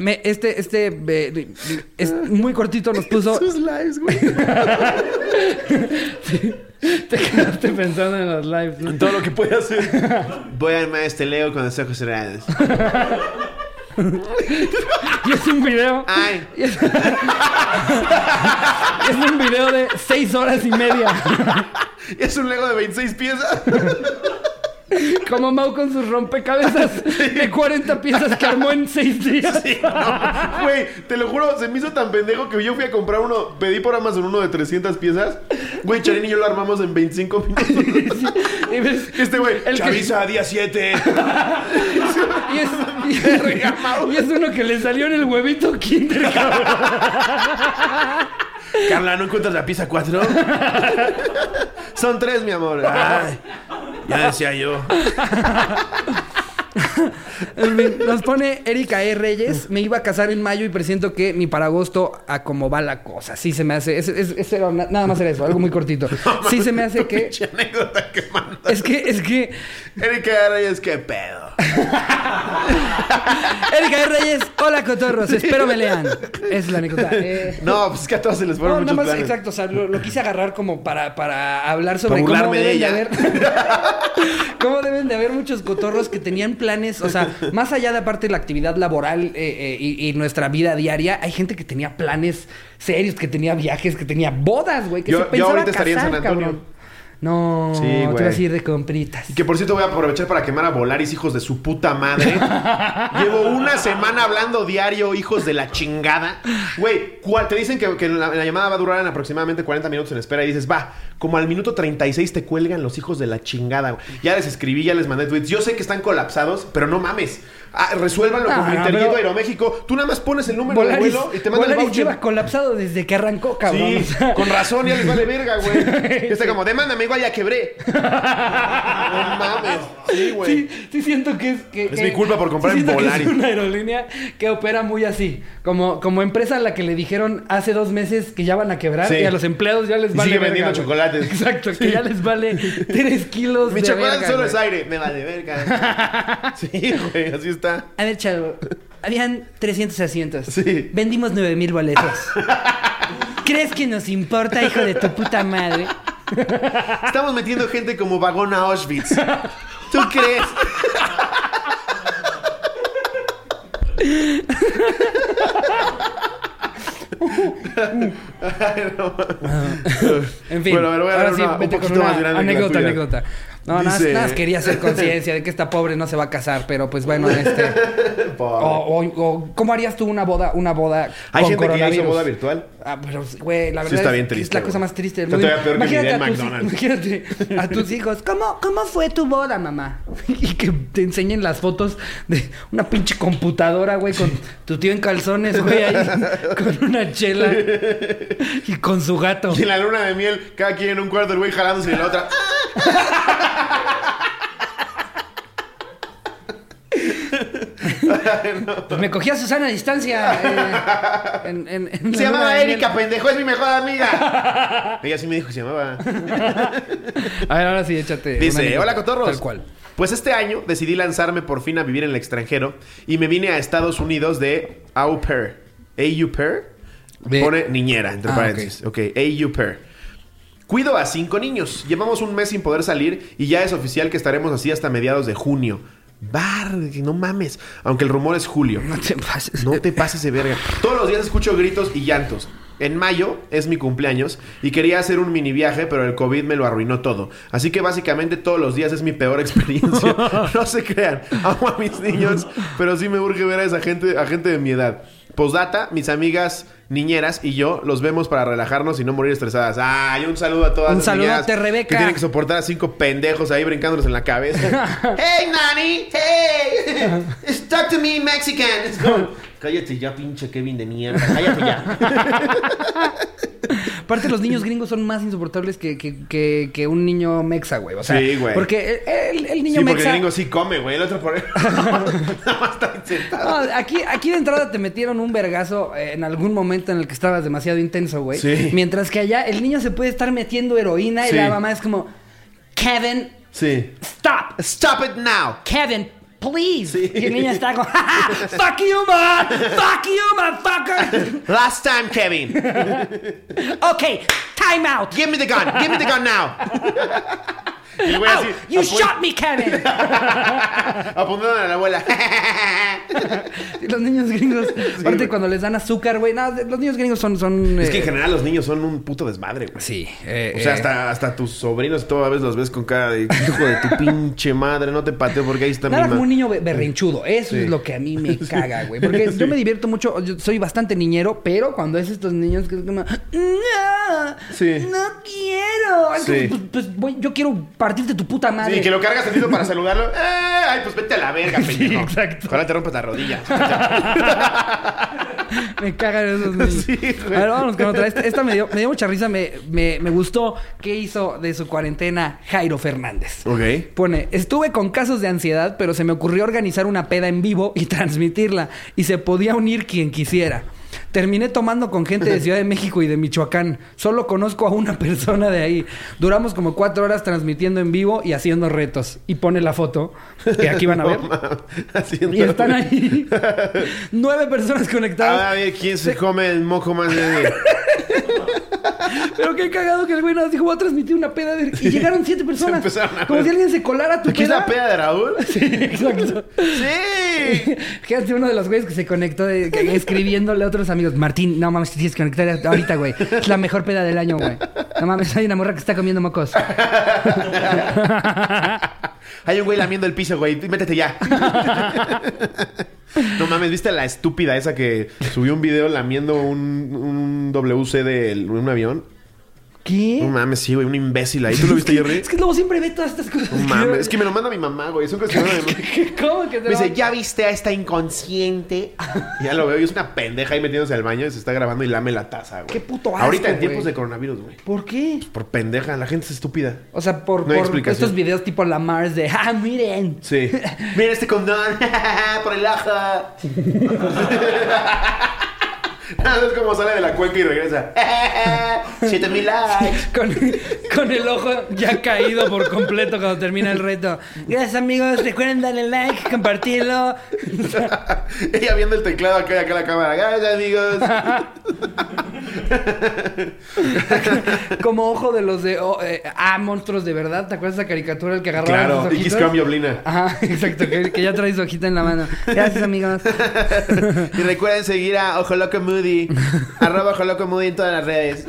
Speaker 2: Me- este, este, eh, es muy cortito, nos puso.
Speaker 1: Sus lives, güey.
Speaker 2: Te quedaste pensando en los lives, ¿no?
Speaker 1: En todo lo que puede hacer. Voy a armar este Leo con los ojos cerrados.
Speaker 2: Y es un video.
Speaker 1: Ay.
Speaker 2: Y es, y es un video de seis horas y media.
Speaker 1: Es un Lego de 26 piezas.
Speaker 2: Como Mau con sus rompecabezas de 40 piezas que armó en seis días.
Speaker 1: Sí, no. Güey, te lo juro, se me hizo tan pendejo que yo fui a comprar uno. Pedí por Amazon uno de 300 piezas. Güey, Charín y yo lo armamos en 25 minutos.
Speaker 2: Y ves-
Speaker 1: Este güey,
Speaker 2: El que-
Speaker 1: Chavisa, día 7.
Speaker 2: Y es, y, es, y es uno que le salió en el huevito kinder, cabrón.
Speaker 1: Carla, ¿no encuentras la pieza 4? Son tres, mi amor. Ay, ya decía yo.
Speaker 2: En fin, Nos pone Erika E. Reyes. Me iba a casar en mayo y presiento que ni para agosto a cómo va la cosa. Sí se me hace. Es, nada más era eso, algo muy cortito. Sí se me hace que.
Speaker 1: Anécdota.
Speaker 2: Es que, es que.
Speaker 1: Erika Reyes, qué pedo.
Speaker 2: Erika E. Reyes, hola cotorros, espero me lean. Es la anécdota. Eh,
Speaker 1: No, pues es que a todos se les fueron
Speaker 2: No, nada más,
Speaker 1: planes.
Speaker 2: exacto, o sea, lo, lo quise agarrar como para, para hablar sobre
Speaker 1: Para
Speaker 2: cómo
Speaker 1: burlarme de
Speaker 2: deben de,
Speaker 1: ella.
Speaker 2: haber cómo deben de haber muchos cotorros que tenían planes, o sea, más allá de aparte de la actividad laboral eh, eh, y, y nuestra vida diaria, hay gente que tenía planes serios, que tenía viajes, que tenía bodas, güey, que
Speaker 1: Yo-
Speaker 2: se
Speaker 1: yo
Speaker 2: pensaba
Speaker 1: ahorita estaría en
Speaker 2: casar,
Speaker 1: San Antonio.
Speaker 2: cabrón. No,
Speaker 1: Sí,
Speaker 2: te vas a ir de compritas.
Speaker 1: Y que por cierto voy a aprovechar para quemar a Volaris, hijos de su puta madre. Llevo una semana hablando diario, hijos de la chingada. Güey, ¿cuál- te dicen que, que la, la llamada va a durar en aproximadamente 40 minutos en espera y dices, va, como al minuto 36 te cuelgan los hijos de la chingada. Ya les escribí, ya les mandé tweets. Yo sé que están colapsados, pero no mames. Ah, resuélvanlo
Speaker 2: Ah,
Speaker 1: con
Speaker 2: no,
Speaker 1: Interjet
Speaker 2: pero-
Speaker 1: Aeroméxico. Tú nada más pones el número de
Speaker 2: Volaris,
Speaker 1: vuelo y te mandan el voucher.
Speaker 2: lleva colapsado desde que arrancó, cabrón.
Speaker 1: Sí,
Speaker 2: o sea.
Speaker 1: con razón, ya les vale verga, güey. Ya está como, demándame, igual ya quebré. No mames. Sí, güey.
Speaker 2: Sí, sí siento que es que
Speaker 1: Es
Speaker 2: que-
Speaker 1: mi culpa por comprar
Speaker 2: sí
Speaker 1: en Volaris.
Speaker 2: Es una aerolínea que opera muy así, como como empresa a la que le dijeron hace dos meses que ya van a quebrar
Speaker 1: Sí.
Speaker 2: y a los empleados ya les
Speaker 1: Y
Speaker 2: vale
Speaker 1: sigue
Speaker 2: verga,
Speaker 1: vendiendo
Speaker 2: güey.
Speaker 1: chocolates.
Speaker 2: Exacto, que ya les vale tres kilos
Speaker 1: Mi
Speaker 2: de
Speaker 1: chocolate
Speaker 2: verga,
Speaker 1: solo es aire. Me vale verga. Sí, güey, así
Speaker 3: A ver, chavo. Habían 300 asientos.
Speaker 1: Sí.
Speaker 3: Vendimos 9000 boletos. ¿Crees que nos importa, hijo de tu puta madre?
Speaker 1: Estamos metiendo gente como vagón a Auschwitz. ¿Tú crees?
Speaker 2: En fin,
Speaker 1: Bueno, a ver, voy a
Speaker 2: ahora
Speaker 1: dar
Speaker 2: sí,
Speaker 1: una un poquito más grande que la
Speaker 2: anécdota, anécdota. No, nada, más-
Speaker 1: Dice-
Speaker 2: nada más quería hacer conciencia de que esta pobre no se va a casar, pero pues bueno, este. O, o- o, ¿cómo harías tú una boda, una boda
Speaker 1: Hay
Speaker 2: con
Speaker 1: gente que hizo boda virtual.
Speaker 2: Ah, pero, güey, la
Speaker 1: Sí
Speaker 2: verdad
Speaker 1: está
Speaker 2: es
Speaker 1: bien triste,
Speaker 2: es la cosa más triste del
Speaker 1: Está
Speaker 2: mundo.
Speaker 1: en
Speaker 2: a tus, imagínate a tus hijos, ¿cómo, ¿cómo fue tu boda, mamá? Y que te enseñen las fotos de una pinche computadora, güey, con tu tío en calzones, güey, ahí, con una chela y con su gato.
Speaker 1: Y en la luna de miel, cada quien en un cuarto, el güey jalándose y la otra.
Speaker 2: Pues me cogí a Susana a distancia. eh, en- en- en la
Speaker 1: Se llamaba. Erika, pendejo, es mi mejor amiga. Ella sí me dijo que se llamaba.
Speaker 2: A ver, ahora sí, échate.
Speaker 1: Dice, hola cotorros.
Speaker 2: Tal cual.
Speaker 1: Pues este año decidí lanzarme por fin a vivir en el extranjero y me vine a Estados Unidos de au pair. Au pair.
Speaker 2: De-
Speaker 1: Pone niñera, entre
Speaker 2: Ah,
Speaker 1: paréntesis. Ok, au pair. Cuido a cinco niños. Llevamos un mes sin poder salir y ya es oficial que estaremos así hasta mediados de junio. Bar, no mames. Aunque el rumor es julio.
Speaker 2: No te pases.
Speaker 1: No te pases de verga. Todos los días escucho gritos y llantos. En mayo es mi cumpleaños y quería hacer un mini viaje, pero el COVID me lo arruinó todo. Así que básicamente todos los días es mi peor experiencia. No se crean, amo a mis niños, pero sí me urge ver a esa gente, a gente de mi edad. Postdata, mis amigas niñeras y yo los vemos para relajarnos y no morir estresadas. Ay, un saludo a todas
Speaker 2: Un saludote, Rebeca.
Speaker 1: Que tienen que soportar a cinco pendejos ahí brincándoles en la cabeza. hey, Nani, hey, talk to me Mexican. Cállate ya, pinche Kevin de mierda. Cállate ya.
Speaker 2: Aparte, los niños gringos son más insoportables que, que, que, que un niño mexa, güey. O sea,
Speaker 1: Sí, güey.
Speaker 2: Porque el, el- el niño
Speaker 1: Sí, porque
Speaker 2: mexa.
Speaker 1: el gringo sí come, güey. El otro por Nada más está ahí sentado.
Speaker 2: No, aquí, aquí de entrada te metieron un vergazo eh, en algún momento en el que estabas demasiado intenso, güey.
Speaker 1: Sí.
Speaker 2: Mientras que allá el niño se puede estar metiendo heroína
Speaker 1: Sí.
Speaker 2: y la mamá es como, Kevin,
Speaker 1: Sí.
Speaker 2: stop,
Speaker 1: Stop it now.
Speaker 2: Kevin, please.
Speaker 1: Sí.
Speaker 2: Y el niño está como, "Ja, ja, fuck you, man, fuck you, motherfucker.
Speaker 1: Last time, Kevin.
Speaker 2: ok, time out.
Speaker 1: Give me the gun. Give me the gun now. Y el güey así.
Speaker 2: you
Speaker 1: apu-
Speaker 2: shot me, Kevin.
Speaker 1: Apuntando a la abuela.
Speaker 2: Los niños gringos, aparte
Speaker 1: güey.
Speaker 2: cuando les dan azúcar, güey, no, los niños gringos son... son
Speaker 1: Es que en
Speaker 2: eh,
Speaker 1: general los niños son un puto desmadre, güey.
Speaker 2: Sí. eh,
Speaker 1: O sea,
Speaker 2: eh,
Speaker 1: hasta, hasta tus sobrinos toda vez los ves con cara de hijo de tu pinche madre, no te pateo porque ahí está mi
Speaker 2: Nada
Speaker 1: ma-".
Speaker 2: como un niño be- berrinchudo. Eso
Speaker 1: Sí.
Speaker 2: es lo que a mí me caga, güey. Porque yo me divierto mucho. Yo soy bastante niñero, pero cuando es estos niños que es como... No,
Speaker 1: Sí.
Speaker 2: no quiero.
Speaker 1: Sí.
Speaker 2: pues, pues, güey, yo quiero partirte tu puta madre.
Speaker 1: Sí, que lo cargas tantito para saludarlo. ¡Eh! Ay, pues vete a la verga, pendejo.
Speaker 2: exacto.
Speaker 1: Ojalá te rompas la rodilla.
Speaker 2: Me cagan esos niños.
Speaker 1: Sí, güey.
Speaker 2: A ver, vámonos con otra. Esta, esta me, dio, me dio mucha risa. Me, me, me gustó. ¿Qué hizo de su cuarentena Jairo Fernández?
Speaker 1: ok.
Speaker 2: Pone, estuve con casos de ansiedad, pero se me ocurrió organizar una peda en vivo y transmitirla. Y se podía unir quien quisiera. Terminé tomando con gente de Ciudad de México y de Michoacán. Solo conozco a una persona de ahí. Duramos como cuatro horas transmitiendo en vivo y haciendo retos. Y pone la foto, que aquí van a ver.
Speaker 1: No,
Speaker 2: Y están ahí nueve personas conectadas.
Speaker 1: A ver quién se come el moco más grande.
Speaker 2: Pero qué cagado que el güey nos dijo, voy a transmitir una peda. de-". Y llegaron siete personas. Como si alguien se colara a tu
Speaker 1: ¿Aquí es la peda de Raúl?
Speaker 2: Sí, exacto.
Speaker 1: ¡Sí!
Speaker 2: Fíjate uno de los güeyes que se conectó de- escribiéndole a amigos. Martín, no mames, te tienes que conectar ahorita, güey. Es la mejor peda del año, güey. No mames, hay una morra que está comiendo mocos.
Speaker 1: Hay un güey lamiendo el piso, güey. Métete ya. No mames, ¿viste la estúpida esa que subió un video lamiendo un, un WC de un avión?
Speaker 2: ¿Qué?
Speaker 1: No mames, sí, güey, un imbécil ahí. ¿Tú lo viste, Jerry?
Speaker 2: Es que luego siempre ve todas estas cosas.
Speaker 1: No mames, es que me lo manda mi mamá, güey. Cosas que me manda mi mamá.
Speaker 2: ¿Cómo que te
Speaker 1: Me dice, ¿ya viste a esta inconsciente? Y ya lo veo y es una pendeja ahí metiéndose al baño y se está grabando y lame la taza, güey.
Speaker 2: Qué puto asco,
Speaker 1: Ahorita en
Speaker 2: güey.
Speaker 1: tiempos de coronavirus, güey.
Speaker 2: ¿Por qué?
Speaker 1: Por pendeja, la gente es estúpida.
Speaker 2: O sea, por,
Speaker 1: No hay
Speaker 2: por
Speaker 1: explicación.
Speaker 2: estos videos tipo la Mars de, ah, miren.
Speaker 1: Sí. Mira este condón. Por el ojo. Nada, es como sale de la cuenca y regresa. 7000 likes.
Speaker 2: Con, con el ojo ya caído por completo cuando termina el reto. Gracias amigos, recuerden darle like, compartirlo.
Speaker 1: Ella viendo el teclado acá y acá la cámara. Gracias, amigos.
Speaker 2: Como ojo de los de oh, eh, ah, monstruos de verdad. ¿Te acuerdas de esa caricatura el que agarraba
Speaker 1: Claro,
Speaker 2: los
Speaker 1: X cambio oblina.
Speaker 2: Ajá, exacto, que, que ya trae su hojita en la mano. Gracias amigos.
Speaker 1: Y recuerden seguir a Ojo Loco Moody. arroba Ojo Loco Moody en todas las redes.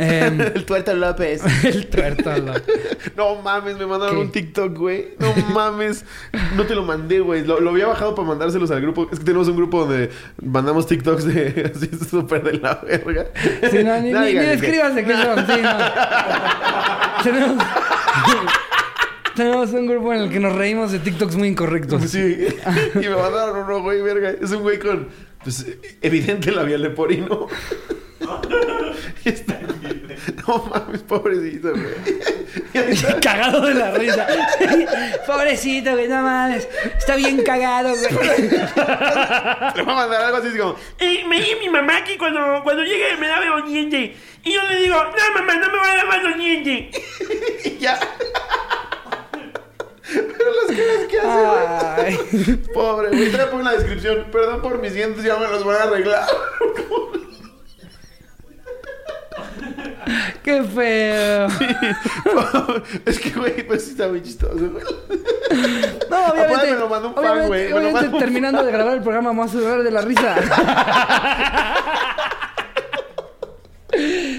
Speaker 2: Em,
Speaker 1: El tuerto López.
Speaker 2: el tuertolo.
Speaker 1: No mames, me mandaron
Speaker 2: ¿Qué?
Speaker 1: un TikTok, güey. No mames. No te lo mandé, güey. Lo, lo había bajado para mandárselos al grupo. Es que tenemos un grupo donde mandamos TikToks de así súper de la verga.
Speaker 2: Sí, no, ni,
Speaker 1: No
Speaker 2: ni, ni
Speaker 1: que-
Speaker 2: son. Sí, no. tenemos, tenemos un grupo en el que nos reímos de TikToks muy incorrectos.
Speaker 1: Sí. y me mandaron uno, güey, verga. Es un güey con, pues, evidente labial leporino. Y está- No mames, pobrecito, güey.
Speaker 2: Cagado de la risa.
Speaker 3: Pobrecito, güey, no mames. Está bien cagado, güey.
Speaker 1: Le voy a mandar algo así como...
Speaker 4: Y me dice mi mamá que cuando, cuando llegue me lave los dientes. Y yo le digo, no mamá, no me voy a lavar los dientes.
Speaker 1: Y ya. Pero las caras que hace, güey. Pobre, güey. Te voy a poner la descripción. Perdón por mis dientes, ya me los voy a arreglar.
Speaker 2: Qué feo.
Speaker 1: es que, güey, pues sí está muy chistoso, güey.
Speaker 2: No,
Speaker 1: Aparte
Speaker 2: obviamente.
Speaker 1: me lo mandó un fan, güey.
Speaker 2: Obviamente terminando de grabar el programa, vamos a llorar de la risa.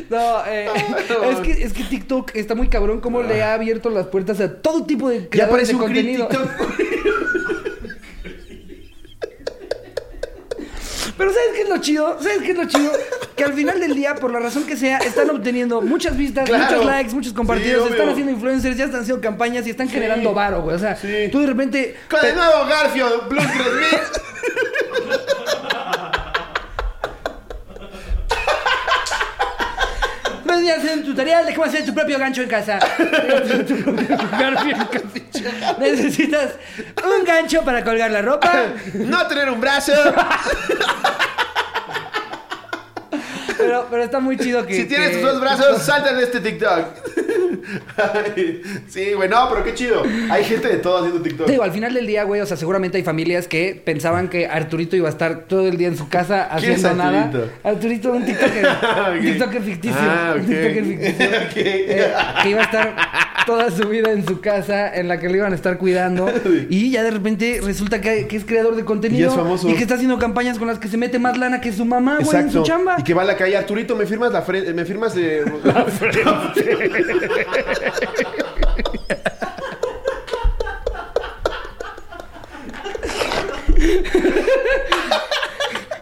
Speaker 2: No, eh, es, que, es que TikTok está muy cabrón cómo le ha abierto las puertas a todo tipo de
Speaker 1: Ya parece
Speaker 2: de
Speaker 1: un
Speaker 2: contenido. Pero ¿sabes qué es lo chido? ¿Sabes qué es lo chido? Que al final del día, por la razón que sea, están obteniendo muchas vistas,
Speaker 1: Claro.
Speaker 2: muchos likes, muchos compartidos,
Speaker 1: Sí,
Speaker 2: están haciendo influencers, ya están haciendo campañas y están generando varo, güey. O sea,
Speaker 1: Sí.
Speaker 2: tú de repente...
Speaker 1: Con el nuevo Garfield, Blue 3000.
Speaker 2: Puedes ir a hacer un tutorial de cómo hacer tu propio gancho en casa. Tu. Necesitas un gancho para colgar la ropa,
Speaker 1: No tener un brazo.
Speaker 2: pero, pero está muy chido que...
Speaker 1: Si tienes
Speaker 2: que-
Speaker 1: tus dos brazos, salta de este TikTok. Sí, güey, no, pero qué chido. Hay gente de todo haciendo TikTok.
Speaker 2: Te digo, al final del día, güey, o sea, seguramente hay familias que pensaban que Arturito iba a estar todo el día en su casa
Speaker 1: ¿Quién es
Speaker 2: haciendo nada.
Speaker 1: Arturito?
Speaker 2: Un TikToker.
Speaker 1: Ok.
Speaker 2: Un TikToker ficticio.
Speaker 1: Ah,
Speaker 2: Un
Speaker 1: ok.
Speaker 2: TikToker ficticio. Eh, que iba a estar toda su vida en su casa, en la que le iban a estar cuidando. Y ya de repente resulta que, que es creador de contenido.
Speaker 1: Y es famoso.
Speaker 2: y que está haciendo campañas con las que se mete más lana que su mamá, güey, en su chamba.
Speaker 1: Y que va a la calle, Arturito, ¿me firmas la frente? ¿Me firmas eh,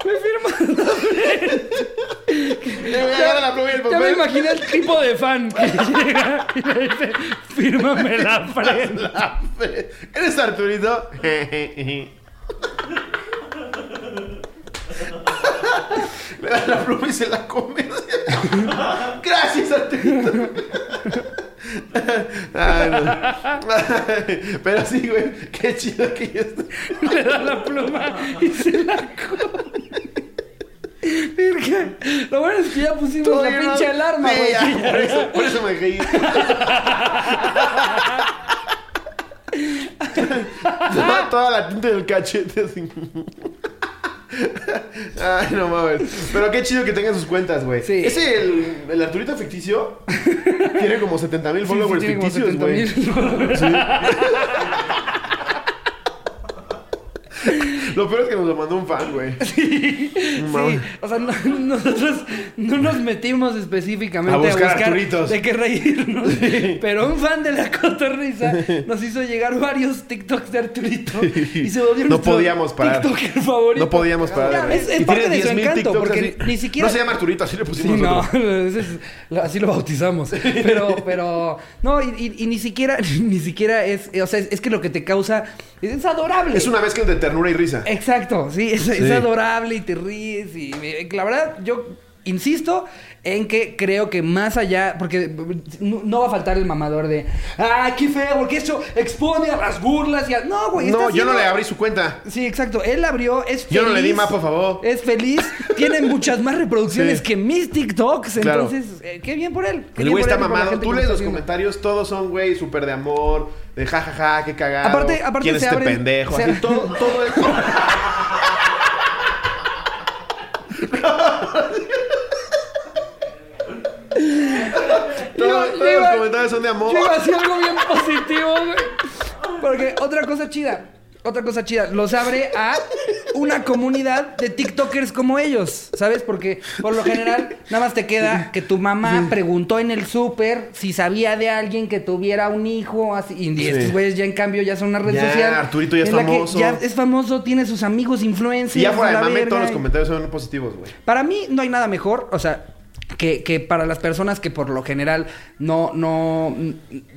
Speaker 2: Me firma.
Speaker 1: Le voy a agarrar la pluma y el
Speaker 2: Ya me
Speaker 1: papel.
Speaker 2: imaginé el tipo de fan que llega y le dice, fírmame la frente.
Speaker 1: La ¿Eres Arturito? Le da la pluma y se la come. Gracias, Arturito. Ay, no. Pero sí, güey, qué chido que ya está.
Speaker 2: Le da la pluma y se la come. Lo bueno es que ya pusimos
Speaker 1: Todo
Speaker 2: la pinche
Speaker 1: ¿no?
Speaker 2: alarma, güey. Sí,
Speaker 1: por, eso, por eso me dejé ir. toda la tinta del cachete así. Ay, no mames. Pero qué chido que tengan sus cuentas, güey.
Speaker 2: Sí.
Speaker 1: Ese, el, el Arturito ficticio, tiene como 70 mil
Speaker 2: Sí, sí,
Speaker 1: followers
Speaker 2: tiene
Speaker 1: ficticios, güey.
Speaker 2: 70,000.
Speaker 1: Lo peor es que nos lo mandó un fan, güey.
Speaker 2: Sí,
Speaker 1: mames.
Speaker 2: o sea, no- nosotros no nos metimos específicamente
Speaker 1: A
Speaker 2: a
Speaker 1: buscar Arturitos.
Speaker 2: de qué reírnos. Pero un fan de la cotorrisa nos hizo llegar varios TikToks de Arturito y se volvió
Speaker 1: No podíamos parar.
Speaker 2: TikToker favorito.
Speaker 1: No podíamos parar.
Speaker 2: Es, parte de su
Speaker 1: 10,000
Speaker 2: encanto,
Speaker 1: TikToks
Speaker 2: porque
Speaker 1: así.
Speaker 2: ni siquiera...
Speaker 1: No se llama Arturito, así le
Speaker 2: Sí,
Speaker 1: pusimos
Speaker 2: no,
Speaker 1: nosotros.
Speaker 2: ese es- así lo bautizamos. Pero, pero, no, y, y- y ni siquiera, ni siquiera es, o sea, es que lo que te causa es adorable.
Speaker 1: Es una mezcla de ternura y risa.
Speaker 2: Exacto, sí, es, adorable y te ríes y me- la verdad yo insisto en que creo que más allá, porque no, no va a faltar el mamador de, ah, qué feo, porque eso expone a las burlas y a... No, güey.
Speaker 1: No, yo no le abrí su cuenta.
Speaker 2: Sí, exacto. Él abrió, es feliz.
Speaker 1: Yo no le di más, por favor.
Speaker 2: Es feliz, tiene muchas más reproducciones
Speaker 1: Sí.
Speaker 2: que mis TikToks,
Speaker 1: Claro.
Speaker 2: entonces, eh, qué bien por él. Qué
Speaker 1: El güey está mamado. Tú lees los
Speaker 2: haciendo.
Speaker 1: comentarios, todos son, güey, súper de amor, de jajaja, qué cagado.
Speaker 2: Aparte- aparte
Speaker 1: ¿Quién es
Speaker 2: se
Speaker 1: este
Speaker 2: abren-
Speaker 1: pendejo?
Speaker 2: se-
Speaker 1: Así, todo, todo eso. Todos los comentarios son de amor.
Speaker 2: Yo iba a decir algo bien positivo, güey. Porque otra cosa chida. Otra cosa chida, los abre a una comunidad de TikTokers como ellos, ¿sabes? Porque por lo general nada más te queda que tu mamá preguntó en el súper si sabía de alguien que tuviera un hijo, así, y estos güeyes ya en cambio ya son una red
Speaker 1: Ya,
Speaker 2: social.
Speaker 1: Arturito ya es
Speaker 2: en la que
Speaker 1: famoso.
Speaker 2: ya es famoso, tiene sus amigos influencers.
Speaker 1: Y ya fuera de
Speaker 2: la
Speaker 1: mame,
Speaker 2: verga,
Speaker 1: todos los
Speaker 2: y-
Speaker 1: comentarios son positivos, güey.
Speaker 2: para mí no hay nada mejor, o sea, que, que para las personas que por lo general no, no,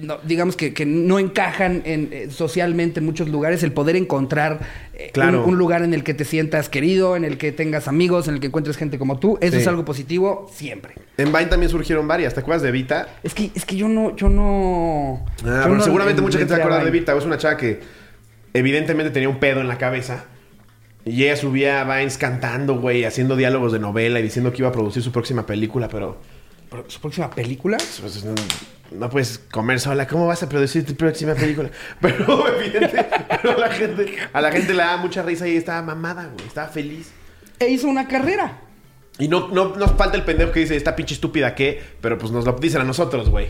Speaker 2: no- digamos que, que no encajan en, eh, socialmente en muchos lugares, el poder encontrar eh,
Speaker 1: Claro.
Speaker 2: un, un lugar en el que te sientas querido, en el que tengas amigos, en el que encuentres gente como tú, eso
Speaker 1: Sí.
Speaker 2: es algo positivo siempre.
Speaker 1: En Vine también surgieron varias. ¿Te acuerdas de Vita?
Speaker 2: Es que, es que yo no, yo no.
Speaker 1: Ah,
Speaker 2: yo
Speaker 1: pero
Speaker 2: no
Speaker 1: seguramente mucha gente se acuerda de Vita. Es una chava que evidentemente tenía un pedo en la cabeza. Y ella subía a Vines cantando, güey, haciendo diálogos de novela y diciendo que iba a producir su próxima película, pero.
Speaker 2: ¿Su próxima película?
Speaker 1: pues, no, no puedes comer sola. ¿Cómo vas a producir tu próxima película? Pero evidente, pero la gente, a la gente le da mucha risa y estaba mamada, güey, estaba feliz.
Speaker 2: E hizo una carrera.
Speaker 1: Y no, no nos falta el pendejo que dice, esta pinche estúpida qué, pero pues nos lo dicen a nosotros, güey.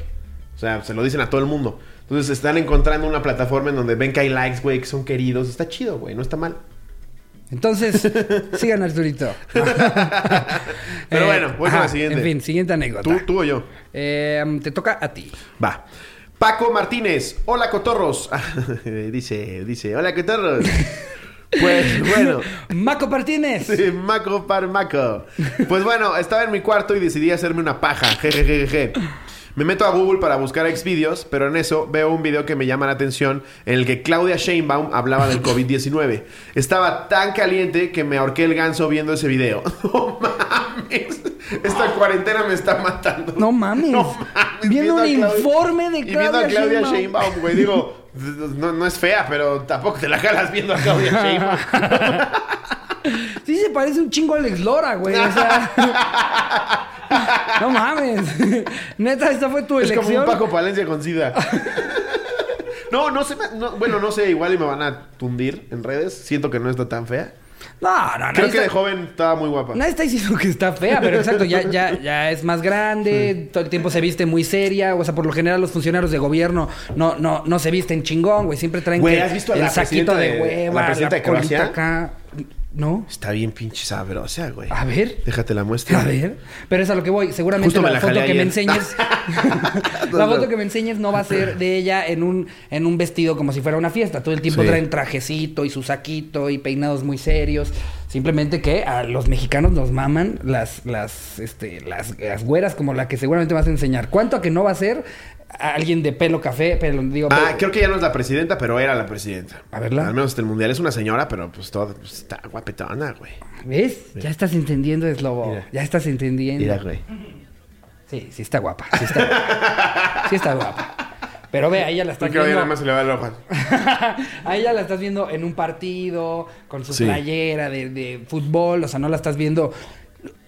Speaker 1: O sea, se lo dicen a todo el mundo. Entonces están encontrando una plataforma en donde ven que hay likes, güey, que son queridos. Está chido, güey, no está mal.
Speaker 2: Entonces, sigan Arturito.
Speaker 1: Pero bueno, voy con la siguiente.
Speaker 2: En fin, siguiente anécdota.
Speaker 1: ¿Tú, tú o yo?
Speaker 2: Eh, te toca a ti.
Speaker 1: Va. Paco Martínez, hola cotorros. dice, dice, hola cotorros. pues bueno.
Speaker 2: Maco Martínez.
Speaker 1: Sí, Maco par Maco. Pues bueno, estaba en mi cuarto y decidí hacerme una paja. Jejejeje. Me meto a Google para buscar Xvideos, pero en eso veo un video que me llama la atención en el que Claudia Sheinbaum hablaba del COVID-19. Estaba tan caliente que me ahorqué el ganso viendo ese video. ¡No mames! Esta cuarentena me está matando.
Speaker 2: No mames.
Speaker 1: No mames,
Speaker 2: Viendo un
Speaker 1: Claudia-
Speaker 2: informe de
Speaker 1: Y viendo a
Speaker 2: Claudia
Speaker 1: Claudia
Speaker 2: Sheinbaum.
Speaker 1: Sheinbaum, güey. Digo, no, no es fea, pero tampoco te la jalas viendo a Claudia Sheinbaum.
Speaker 2: Sí se parece un chingo a Alex Lora, güey. O sea... no mames. Neta, esta fue tu
Speaker 1: Es como
Speaker 2: elección.
Speaker 1: un Paco Palencia con SIDA. No, no sé. no- bueno, no sé. Igual y me van a tundir en redes. Siento que no está tan fea.
Speaker 2: No, no, no.
Speaker 1: Creo que de joven estaba muy guapa.
Speaker 2: Nadie está diciendo que está fea, pero exacto, ya, ya, ya es más grande, todo el tiempo se viste muy seria, o sea, por lo general los funcionarios de gobierno no, no, no se visten chingón, güey, siempre traen
Speaker 1: Güey,
Speaker 2: que
Speaker 1: ¿has visto
Speaker 2: el
Speaker 1: la
Speaker 2: saquito de,
Speaker 1: de-
Speaker 2: hueva,
Speaker 1: la presidenta de Croacia?
Speaker 2: acá. ¿No?
Speaker 1: Está bien pinche sabrosa, güey.
Speaker 2: A ver.
Speaker 1: Déjate la muestra.
Speaker 2: A ver, pero es a lo que voy. Seguramente la,
Speaker 1: la
Speaker 2: foto que me enseñes, la foto que me enseñes no va a ser de ella en un en un vestido como si fuera una fiesta. Todo el tiempo
Speaker 1: Sí.
Speaker 2: traen trajecito y su saquito y peinados muy serios. Simplemente que a los mexicanos nos maman las las este las, las güeras como la que seguramente vas a enseñar. ¿Cuánto a que no va a ser alguien de pelo café? Pero digo,
Speaker 1: Ah, creo que ya no es la presidenta, pero era la presidenta.
Speaker 2: A verla.
Speaker 1: Al menos hasta el mundial. Es una señora, pero pues toda pues, está guapetona, güey.
Speaker 2: ¿ves? Ya estás entendiendo, Slobo.
Speaker 1: Mira.
Speaker 2: Ya estás entendiendo.
Speaker 1: Mira, güey.
Speaker 2: Sí, sí está guapa. Sí está, sí está guapa. Pero ve, ahí ya la estás
Speaker 1: Creo que
Speaker 2: viendo.
Speaker 1: más se le va el ojo.
Speaker 2: ahí ya la estás viendo en un partido, con su
Speaker 1: Sí.
Speaker 2: playera de, de fútbol. O sea, no la estás viendo.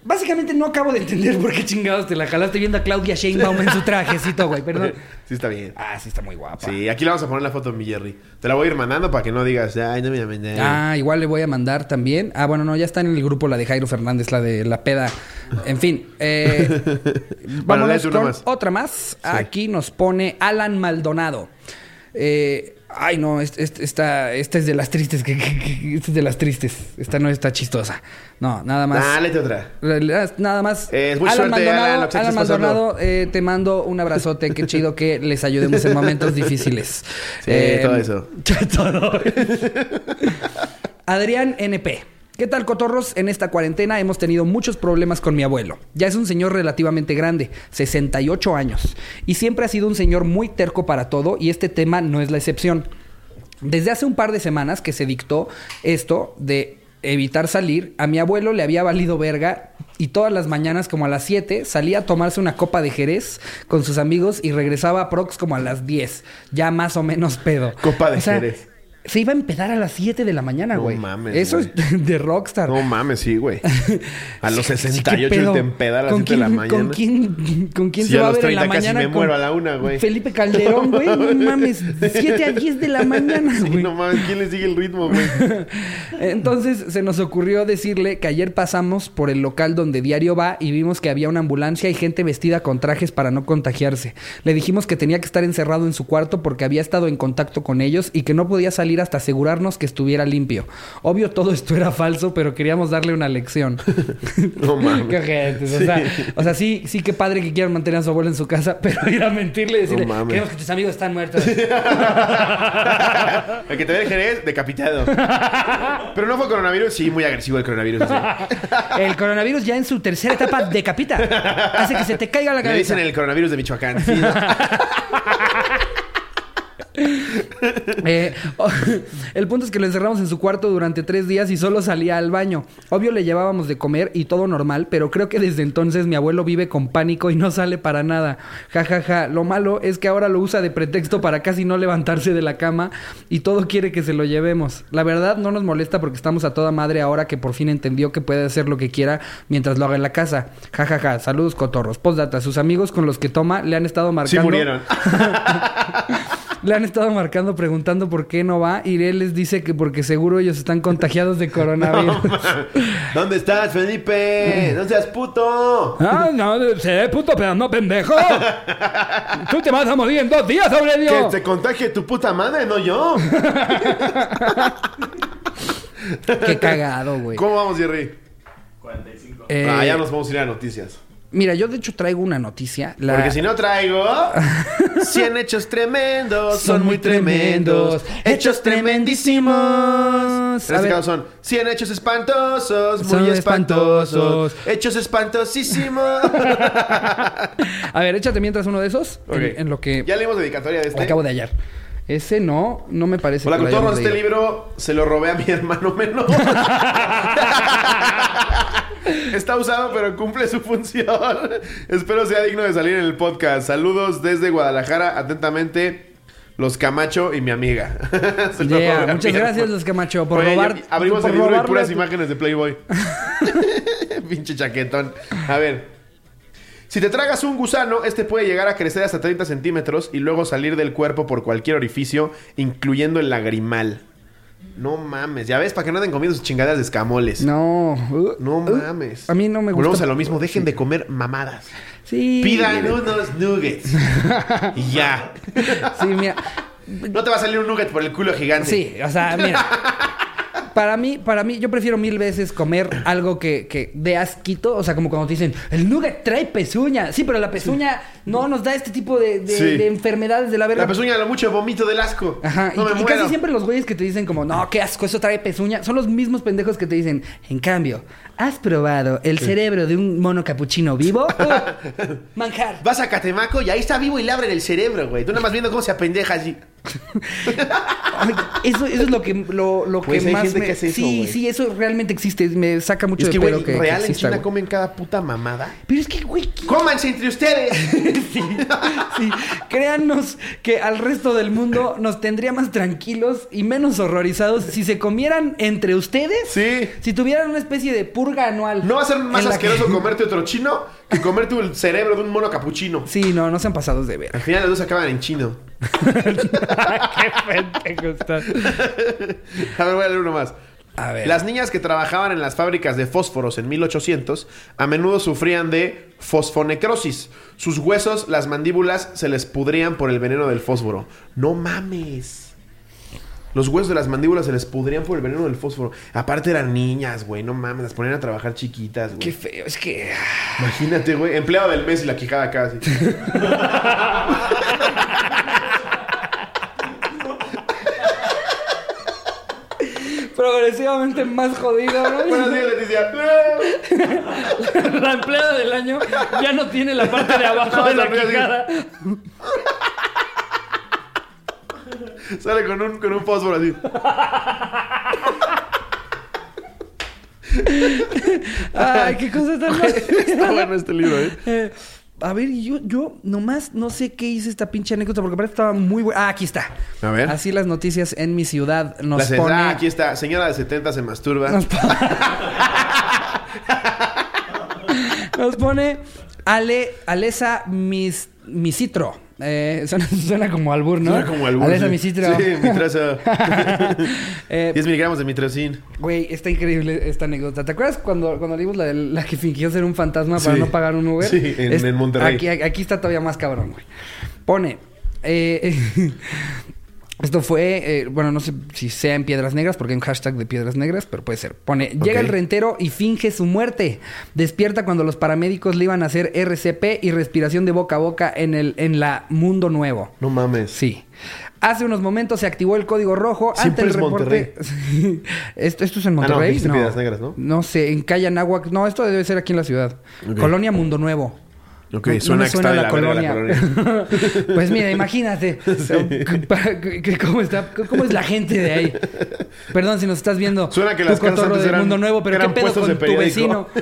Speaker 2: Básicamente no acabo de entender por qué chingados te la jalaste viendo a Claudia Sheinbaum en su trajecito, güey. Perdón.
Speaker 1: Sí, está bien.
Speaker 2: Ah, sí está muy guapa.
Speaker 1: Sí, aquí le vamos a poner la foto de mi Jerry. Te la voy a ir mandando para que no digas, ay, no me la mandé.
Speaker 2: Ah, igual le voy a mandar también. Ah, bueno, no, ya está en el grupo la de Jairo Fernández, la de la peda. En fin, eh, vámonos
Speaker 1: léete una
Speaker 2: con
Speaker 1: más.
Speaker 2: otra más. Aquí nos pone Alan Maldonado. Eh, ay, no, est- est- esta, esta es de las tristes. Que, que- que- esta es de las tristes. Esta no está chistosa. No, nada más.
Speaker 1: Léete otra.
Speaker 2: Nada más.
Speaker 1: Eh, es muy suerte, Alan, pasando.
Speaker 2: Maldonado, eh, te mando un abrazote. Qué chido que les ayudemos en momentos difíciles. Eh,
Speaker 1: todo eso.
Speaker 2: todo. Adrián NP. ¿Qué tal, cotorros? En esta cuarentena hemos tenido muchos problemas con mi abuelo. Ya es un señor relativamente grande, 68 años, y siempre ha sido un señor muy terco para todo, y este tema no es la excepción. Desde hace un par de semanas que se dictó esto de evitar salir, a mi abuelo le había valido verga y todas las mañanas como a las 7 salía a tomarse una copa de Jerez con sus amigos y regresaba a Prox como a las 10, ya más o menos pedo.
Speaker 1: Copa de
Speaker 2: O sea,
Speaker 1: Jerez.
Speaker 2: Se iba a empezar a las 7 de la mañana,
Speaker 1: No
Speaker 2: güey.
Speaker 1: mames,
Speaker 2: Eso es de rockstar.
Speaker 1: No mames, sí, güey. A los
Speaker 2: ¿Qué
Speaker 1: 68
Speaker 2: pedo?
Speaker 1: y te empeda a las
Speaker 2: ¿Con
Speaker 1: 7 de la mañana.
Speaker 2: ¿Con quién, con quién
Speaker 1: Sí,
Speaker 2: se va a
Speaker 1: los
Speaker 2: ver en la
Speaker 1: 30 casi
Speaker 2: mañana?
Speaker 1: me muero a la una, güey.
Speaker 2: Felipe Calderón, güey. No mames. 7 a 10 de la mañana,
Speaker 1: Sí,
Speaker 2: güey.
Speaker 1: no mames, ¿quién le sigue el ritmo, güey?
Speaker 2: Entonces se nos ocurrió decirle que ayer pasamos por el local donde diario va y vimos que había una ambulancia y gente vestida con trajes para no contagiarse. Le dijimos que tenía que estar encerrado en su cuarto porque había estado en contacto con ellos y que no podía salir salir hasta asegurarnos que estuviera limpio. Obvio, todo esto era falso, pero queríamos darle una lección.
Speaker 1: No mames.
Speaker 2: Qué o, sea, o sea, sí, sí, qué padre que quieran mantener a su abuelo en su casa, pero ir a mentirle y decirle,
Speaker 1: No
Speaker 2: queremos que tus amigos están muertos.
Speaker 1: El que te ve el Jerez, decapitado. Pero no fue coronavirus. Sí, muy agresivo el coronavirus.
Speaker 2: El coronavirus ya en su tercera etapa decapita. Hace que se te caiga la
Speaker 1: Le
Speaker 2: cabeza.
Speaker 1: dicen el coronavirus de Michoacán. Sí, ¿no?
Speaker 2: Eh, el punto es que lo encerramos en su cuarto durante tres días y solo salía al baño. Obvio le llevábamos de comer y todo normal, pero creo que desde entonces mi abuelo vive con pánico y no sale para nada. Ja, ja, ja. Lo malo es que ahora lo usa de pretexto para casi no levantarse de la cama y todo quiere que se lo llevemos. La verdad no nos molesta porque estamos a toda madre ahora que por fin entendió que puede hacer lo que quiera mientras lo haga en la casa. Ja, ja, ja. Saludos, cotorros. Postdata. Sus amigos con los que toma le han estado
Speaker 1: Sí
Speaker 2: marcando.
Speaker 1: murieron.
Speaker 2: Le han estado marcando preguntando por qué no va y él les dice que porque seguro ellos están contagiados de coronavirus.
Speaker 1: ¿Dónde estás, Felipe? No seas puto.
Speaker 2: ah, no, seré puto, pero no pendejo. Tú te vas a morir en dos días,
Speaker 1: Que
Speaker 2: Aurelio.
Speaker 1: te contagie tu puta madre, no yo.
Speaker 2: Qué cagado, güey.
Speaker 1: ¿Cómo vamos, Jerry?
Speaker 2: Eh,
Speaker 1: Ah, ya nos vamos a ir a noticias.
Speaker 2: Mira, yo de hecho traigo una noticia. La-
Speaker 1: Porque si no traigo 100 hechos tremendos, son muy tremendos, hechos tremendísimos. En este caso son 100 hechos espantosos, muy espantosos,
Speaker 2: espantosos.
Speaker 1: hechos espantosísimos.
Speaker 2: A ver, échate mientras uno de esos. En, en lo que
Speaker 1: Ya leímos dedicatoria de este.
Speaker 2: acabo de hallar. Ese no, no me parece
Speaker 1: Hola,
Speaker 2: que
Speaker 1: cotorros,
Speaker 2: hayamos
Speaker 1: este libro se lo robé a mi hermano menor. Está usado, pero cumple su función. Espero sea digno de salir en el podcast. Saludos desde Guadalajara. Atentamente, los Camacho y mi amiga.
Speaker 2: Yeah, muchas gracias, los Camacho, por
Speaker 1: Oye,
Speaker 2: robar.
Speaker 1: Abrimos
Speaker 2: por
Speaker 1: el libro y puras
Speaker 2: tu-
Speaker 1: imágenes de Playboy. Pinche chaquetón. A ver. Si te tragas un gusano, este puede llegar a crecer hasta 30 centímetros y luego salir del cuerpo por cualquier orificio, incluyendo el lagrimal. No mames, ya ves, para que no anden comiendo sus chingaderas de escamoles.
Speaker 2: No. uh,
Speaker 1: No
Speaker 2: uh,
Speaker 1: mames.
Speaker 2: A mí no me gusta.
Speaker 1: Volvemos a lo mismo, dejen de comer mamadas.
Speaker 2: Sí.
Speaker 1: Pidan unos nuggets. y ya.
Speaker 2: Sí, mira.
Speaker 1: No te va a salir un nugget por el culo gigante.
Speaker 2: Sí, o sea, mira. Para mí, para mí, yo prefiero mil veces comer algo que, que dé asquito. O sea, como cuando te dicen, el nugget trae pezuña. Sí, pero la pezuña no nos da este tipo de, de-
Speaker 1: Sí.
Speaker 2: de enfermedades de la verga.
Speaker 1: La pezuña lo mucho vomito del asco.
Speaker 2: Ajá,
Speaker 1: No
Speaker 2: y,
Speaker 1: me
Speaker 2: y
Speaker 1: muero.
Speaker 2: casi siempre los güeyes que te dicen como, no, qué asco, eso trae pezuña, son los mismos pendejos que te dicen, en cambio, ¿has probado el cerebro de un mono capuchino vivo? Uh, manjar.
Speaker 1: Vas a Catemaco y ahí está vivo y le abren el cerebro, güey. Tú nada más viendo cómo se apendeja allí.
Speaker 2: Eso, eso es lo que, lo, lo
Speaker 1: Pues
Speaker 2: que
Speaker 1: hay
Speaker 2: más
Speaker 1: gente
Speaker 2: me...
Speaker 1: que hace eso,
Speaker 2: sí,
Speaker 1: güey.
Speaker 2: sí, eso realmente existe. Me saca mucho
Speaker 1: es que,
Speaker 2: de
Speaker 1: güey,
Speaker 2: pedo que, que
Speaker 1: real en
Speaker 2: exista,
Speaker 1: China
Speaker 2: güey.
Speaker 1: comen cada puta mamada.
Speaker 2: Pero es que, güey, ¿qué-
Speaker 1: ¡Cómanse entre ustedes!
Speaker 2: sí, sí. Créannos que al resto del mundo nos tendría más tranquilos y menos horrorizados si se comieran entre ustedes.
Speaker 1: Sí.
Speaker 2: Si tuvieran una especie de purga anual.
Speaker 1: No va a ser más
Speaker 2: en la que-
Speaker 1: asqueroso comerte otro chino que comerte el cerebro de un mono capuchino.
Speaker 2: Sí, no, no sean pasados de ver.
Speaker 1: Al final los dos acaban en chino.
Speaker 2: Qué pendejo estás.
Speaker 1: A ver, voy a leer uno más.
Speaker 2: A ver.
Speaker 1: Las niñas que trabajaban en las fábricas de fósforos en 1800 a menudo sufrían de fosfonecrosis. Sus huesos, las mandíbulas, se les pudrían por el veneno del fósforo. No mames. Los huesos de las mandíbulas se les pudrían por el veneno del fósforo. Aparte eran niñas, güey. No mames, las ponían a trabajar chiquitas,
Speaker 2: Qué
Speaker 1: güey.
Speaker 2: feo, es que.
Speaker 1: Imagínate, güey. Empleado del mes y la quijada acá, así.
Speaker 2: Progresivamente más jodido, ¿no?
Speaker 1: Buenos días, Leticia.
Speaker 2: La empleada del año ya no tiene la parte de abajo de la quijada.
Speaker 1: Sale con un, con un fósforo así.
Speaker 2: Ay, qué cosa tan mal.
Speaker 1: Está bueno este libro, ¿eh?
Speaker 2: Eh, A ver, yo, yo nomás no sé qué hice esta pinche anécdota porque parece que estaba muy buena. Ah, aquí está.
Speaker 1: A ver.
Speaker 2: Así las noticias en mi ciudad nos
Speaker 1: La se-
Speaker 2: pone.
Speaker 1: Ah, aquí está. Señora de 70 se masturba.
Speaker 2: Nos, po- Nos pone Ale, Alesa mis, Misitro. Eh, suena, suena como albur, ¿no?
Speaker 1: Suena como albur,
Speaker 2: Alesa
Speaker 1: sí.
Speaker 2: Misitro.
Speaker 1: Sí, mi trazo.
Speaker 2: Eh,
Speaker 1: 10 miligramos de mitrocin.
Speaker 2: Güey, está increíble esta anécdota. ¿Te acuerdas cuando, cuando leímos la, la que fingió ser un fantasma para
Speaker 1: Sí.
Speaker 2: no pagar un Uber?
Speaker 1: Sí, en- en Monterrey.
Speaker 2: Aquí, aquí está todavía más cabrón, güey. Pone. eh, Esto fue, eh, bueno, no sé si sea en Piedras Negras, porque hay un hashtag de Piedras Negras, pero puede ser. Pone, llega el rentero y finge su muerte. Despierta cuando los paramédicos le iban a hacer RCP y respiración de boca a boca en, el, en la Mundo Nuevo.
Speaker 1: No mames.
Speaker 2: Sí. Hace unos momentos se activó el código rojo
Speaker 1: Siempre
Speaker 2: ante el
Speaker 1: es
Speaker 2: reporte. esto, esto es en
Speaker 1: Ah, no,
Speaker 2: Monterrey.
Speaker 1: dijiste Piedras Negras, ¿no?
Speaker 2: No sé, en Calle Anáhuac. No, esto debe ser aquí en la ciudad. Colonia Mundo Nuevo.
Speaker 1: Ok,
Speaker 2: No- no
Speaker 1: suena que está
Speaker 2: la colonia.
Speaker 1: la colonia.
Speaker 2: pues mira, imagínate. ¿Cómo, está, ¿Cómo es la gente de ahí? Perdón si nos estás viendo.
Speaker 1: Suena que las casas
Speaker 2: cotorro
Speaker 1: antes
Speaker 2: de
Speaker 1: eran-
Speaker 2: Mundo Nuevo, pero ¿qué pedo con tu vecino?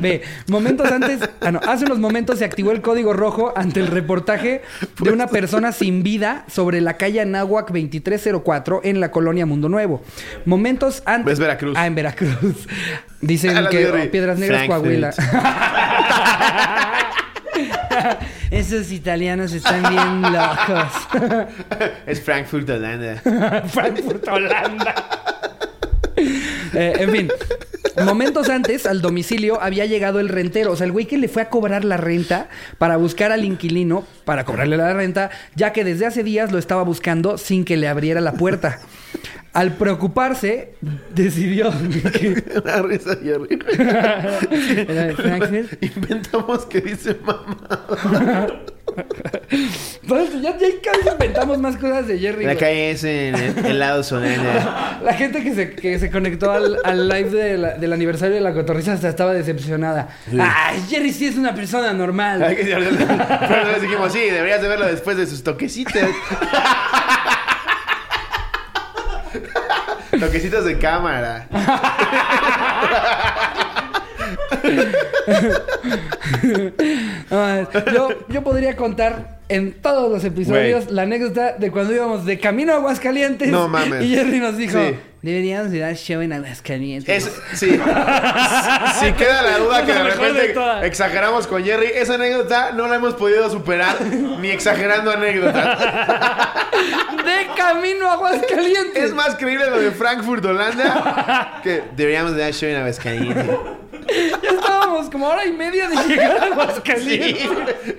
Speaker 2: Ve, momentos antes, ah, no, hace unos momentos se activó el código rojo ante el reportaje de una persona sin vida sobre la calle Anáhuac 2304 en la colonia Mundo Nuevo. Momentos antes.
Speaker 1: Es Veracruz.
Speaker 2: Ah, en Veracruz. Dicen que oh, Piedras Negras,
Speaker 1: Frankfurt.
Speaker 2: Coahuila.
Speaker 3: Esos italianos están bien locos.
Speaker 1: es Frankfurt, Holanda.
Speaker 2: Frankfurt, Holanda. Eh, en fin, momentos antes al domicilio había llegado el rentero, o sea, el güey que le fue a cobrar la renta para buscar al inquilino para cobrarle la renta, ya que desde hace días lo estaba buscando sin que le abriera la puerta. Al preocuparse, decidió que
Speaker 1: Una risa,
Speaker 2: de Frankfurt.
Speaker 1: Inventamos que dice mamá.
Speaker 2: Entonces, ya, ya cada vez inventamos más cosas de Jerry.
Speaker 1: La calle es en el lado Solana.
Speaker 2: La gente que se, que se conectó al, al live de la- del aniversario de la cotorriza hasta estaba decepcionada. Ay, Jerry sí es una persona normal.
Speaker 1: Ay, que- Pero nosotros dijimos, sí, deberías de verlo después de sus toquecitos. toquecitos de cámara.
Speaker 2: Yo, yo podría contar en todos los episodios la anécdota de cuando íbamos de camino a Aguascalientes.
Speaker 1: No mames.
Speaker 2: Y Jerry nos dijo:
Speaker 1: Sí.
Speaker 3: Deberíamos de dar show en Aguascalientes.
Speaker 1: Es, sí. Si queda la duda que de
Speaker 2: de
Speaker 1: repente
Speaker 2: todas.
Speaker 1: exageramos con Jerry, esa anécdota no la hemos podido superar ni exagerando anécdotas.
Speaker 2: De camino a Aguascalientes.
Speaker 1: Es más creíble lo de Frankfurt, Holanda, que deberíamos de dar show en Aguascalientes.
Speaker 2: Ya estábamos como hora y media de llegar a Aguascalientes.
Speaker 1: Sí.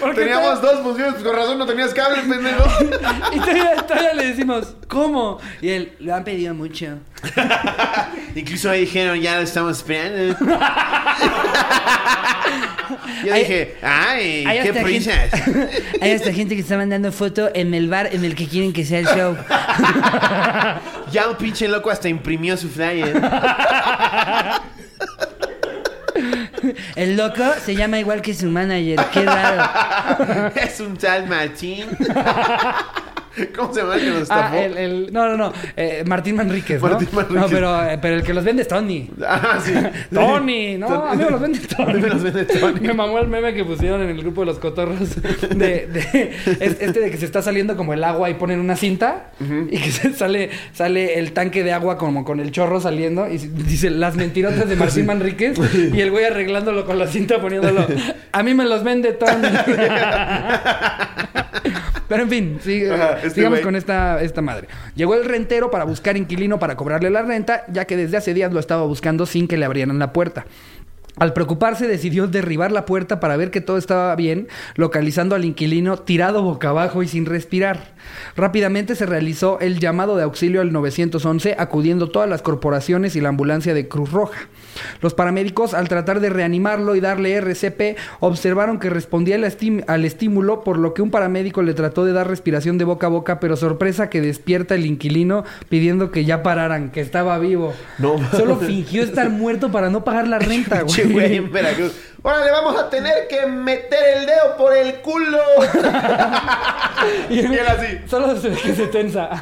Speaker 2: Porque
Speaker 1: Teníamos dos funciones, pues con razón no tenías cable, pendejo.
Speaker 2: Y todavía, todavía le decimos: ¿Cómo?
Speaker 3: Y él, lo han pedido mucho.
Speaker 1: Incluso ahí dijeron, ya lo estamos esperando. Yo
Speaker 3: Hay-
Speaker 1: dije, ay,
Speaker 3: hay
Speaker 1: qué prisas.
Speaker 3: Hay hasta gente que está mandando foto en el bar en el que quieren que sea el show.
Speaker 1: Ya un pinche loco hasta imprimió su flyer.
Speaker 3: El loco se llama igual que su manager. Qué raro.
Speaker 1: es un tal Martín. ¿Cómo se llama el que nos
Speaker 2: Ah,
Speaker 1: estafó?
Speaker 2: el, el- no, no, no. eh, Martín Manríquez, ¿no?
Speaker 1: Martín Manríquez.
Speaker 2: No, pero, eh, pero el que los vende es Tony.
Speaker 1: Ah, sí.
Speaker 2: Tony, no, a mí me los vende Tony.
Speaker 1: A mí me los vende Tony.
Speaker 2: Me mamó el meme que pusieron en el grupo de los cotorros de, de- es- este de que se está saliendo como el agua y ponen una cinta y que se sale sale el tanque de agua como con el chorro saliendo y dice las mentirotas de Martín Manríquez y el güey arreglándolo con la cinta poniéndolo. A mí me los vende Tony. Pero en fin, sigue-
Speaker 1: Ajá, este
Speaker 2: sigamos con esta, esta madre. Llegó el rentero para buscar inquilino para cobrarle la renta, ya que desde hace días lo estaba buscando sin que le abrieran la puerta. Al preocuparse, decidió derribar la puerta para ver que todo estaba bien, localizando al inquilino tirado boca abajo y sin respirar. Rápidamente se realizó el llamado de auxilio al 911, acudiendo todas las corporaciones y la ambulancia de Cruz Roja. Los paramédicos, al tratar de reanimarlo y darle RCP, observaron que respondía al, estímulo, por lo que un paramédico le trató de dar respiración de boca a boca, pero sorpresa que despierta el inquilino pidiendo que ya pararan, que estaba vivo.
Speaker 1: No.
Speaker 2: Solo fingió estar muerto para no pagar la renta,
Speaker 1: En Veracruz. Ahora le vamos a tener que meter el dedo por el culo.
Speaker 2: Y él,
Speaker 1: Y él así.
Speaker 2: Solo se ve que se tensa.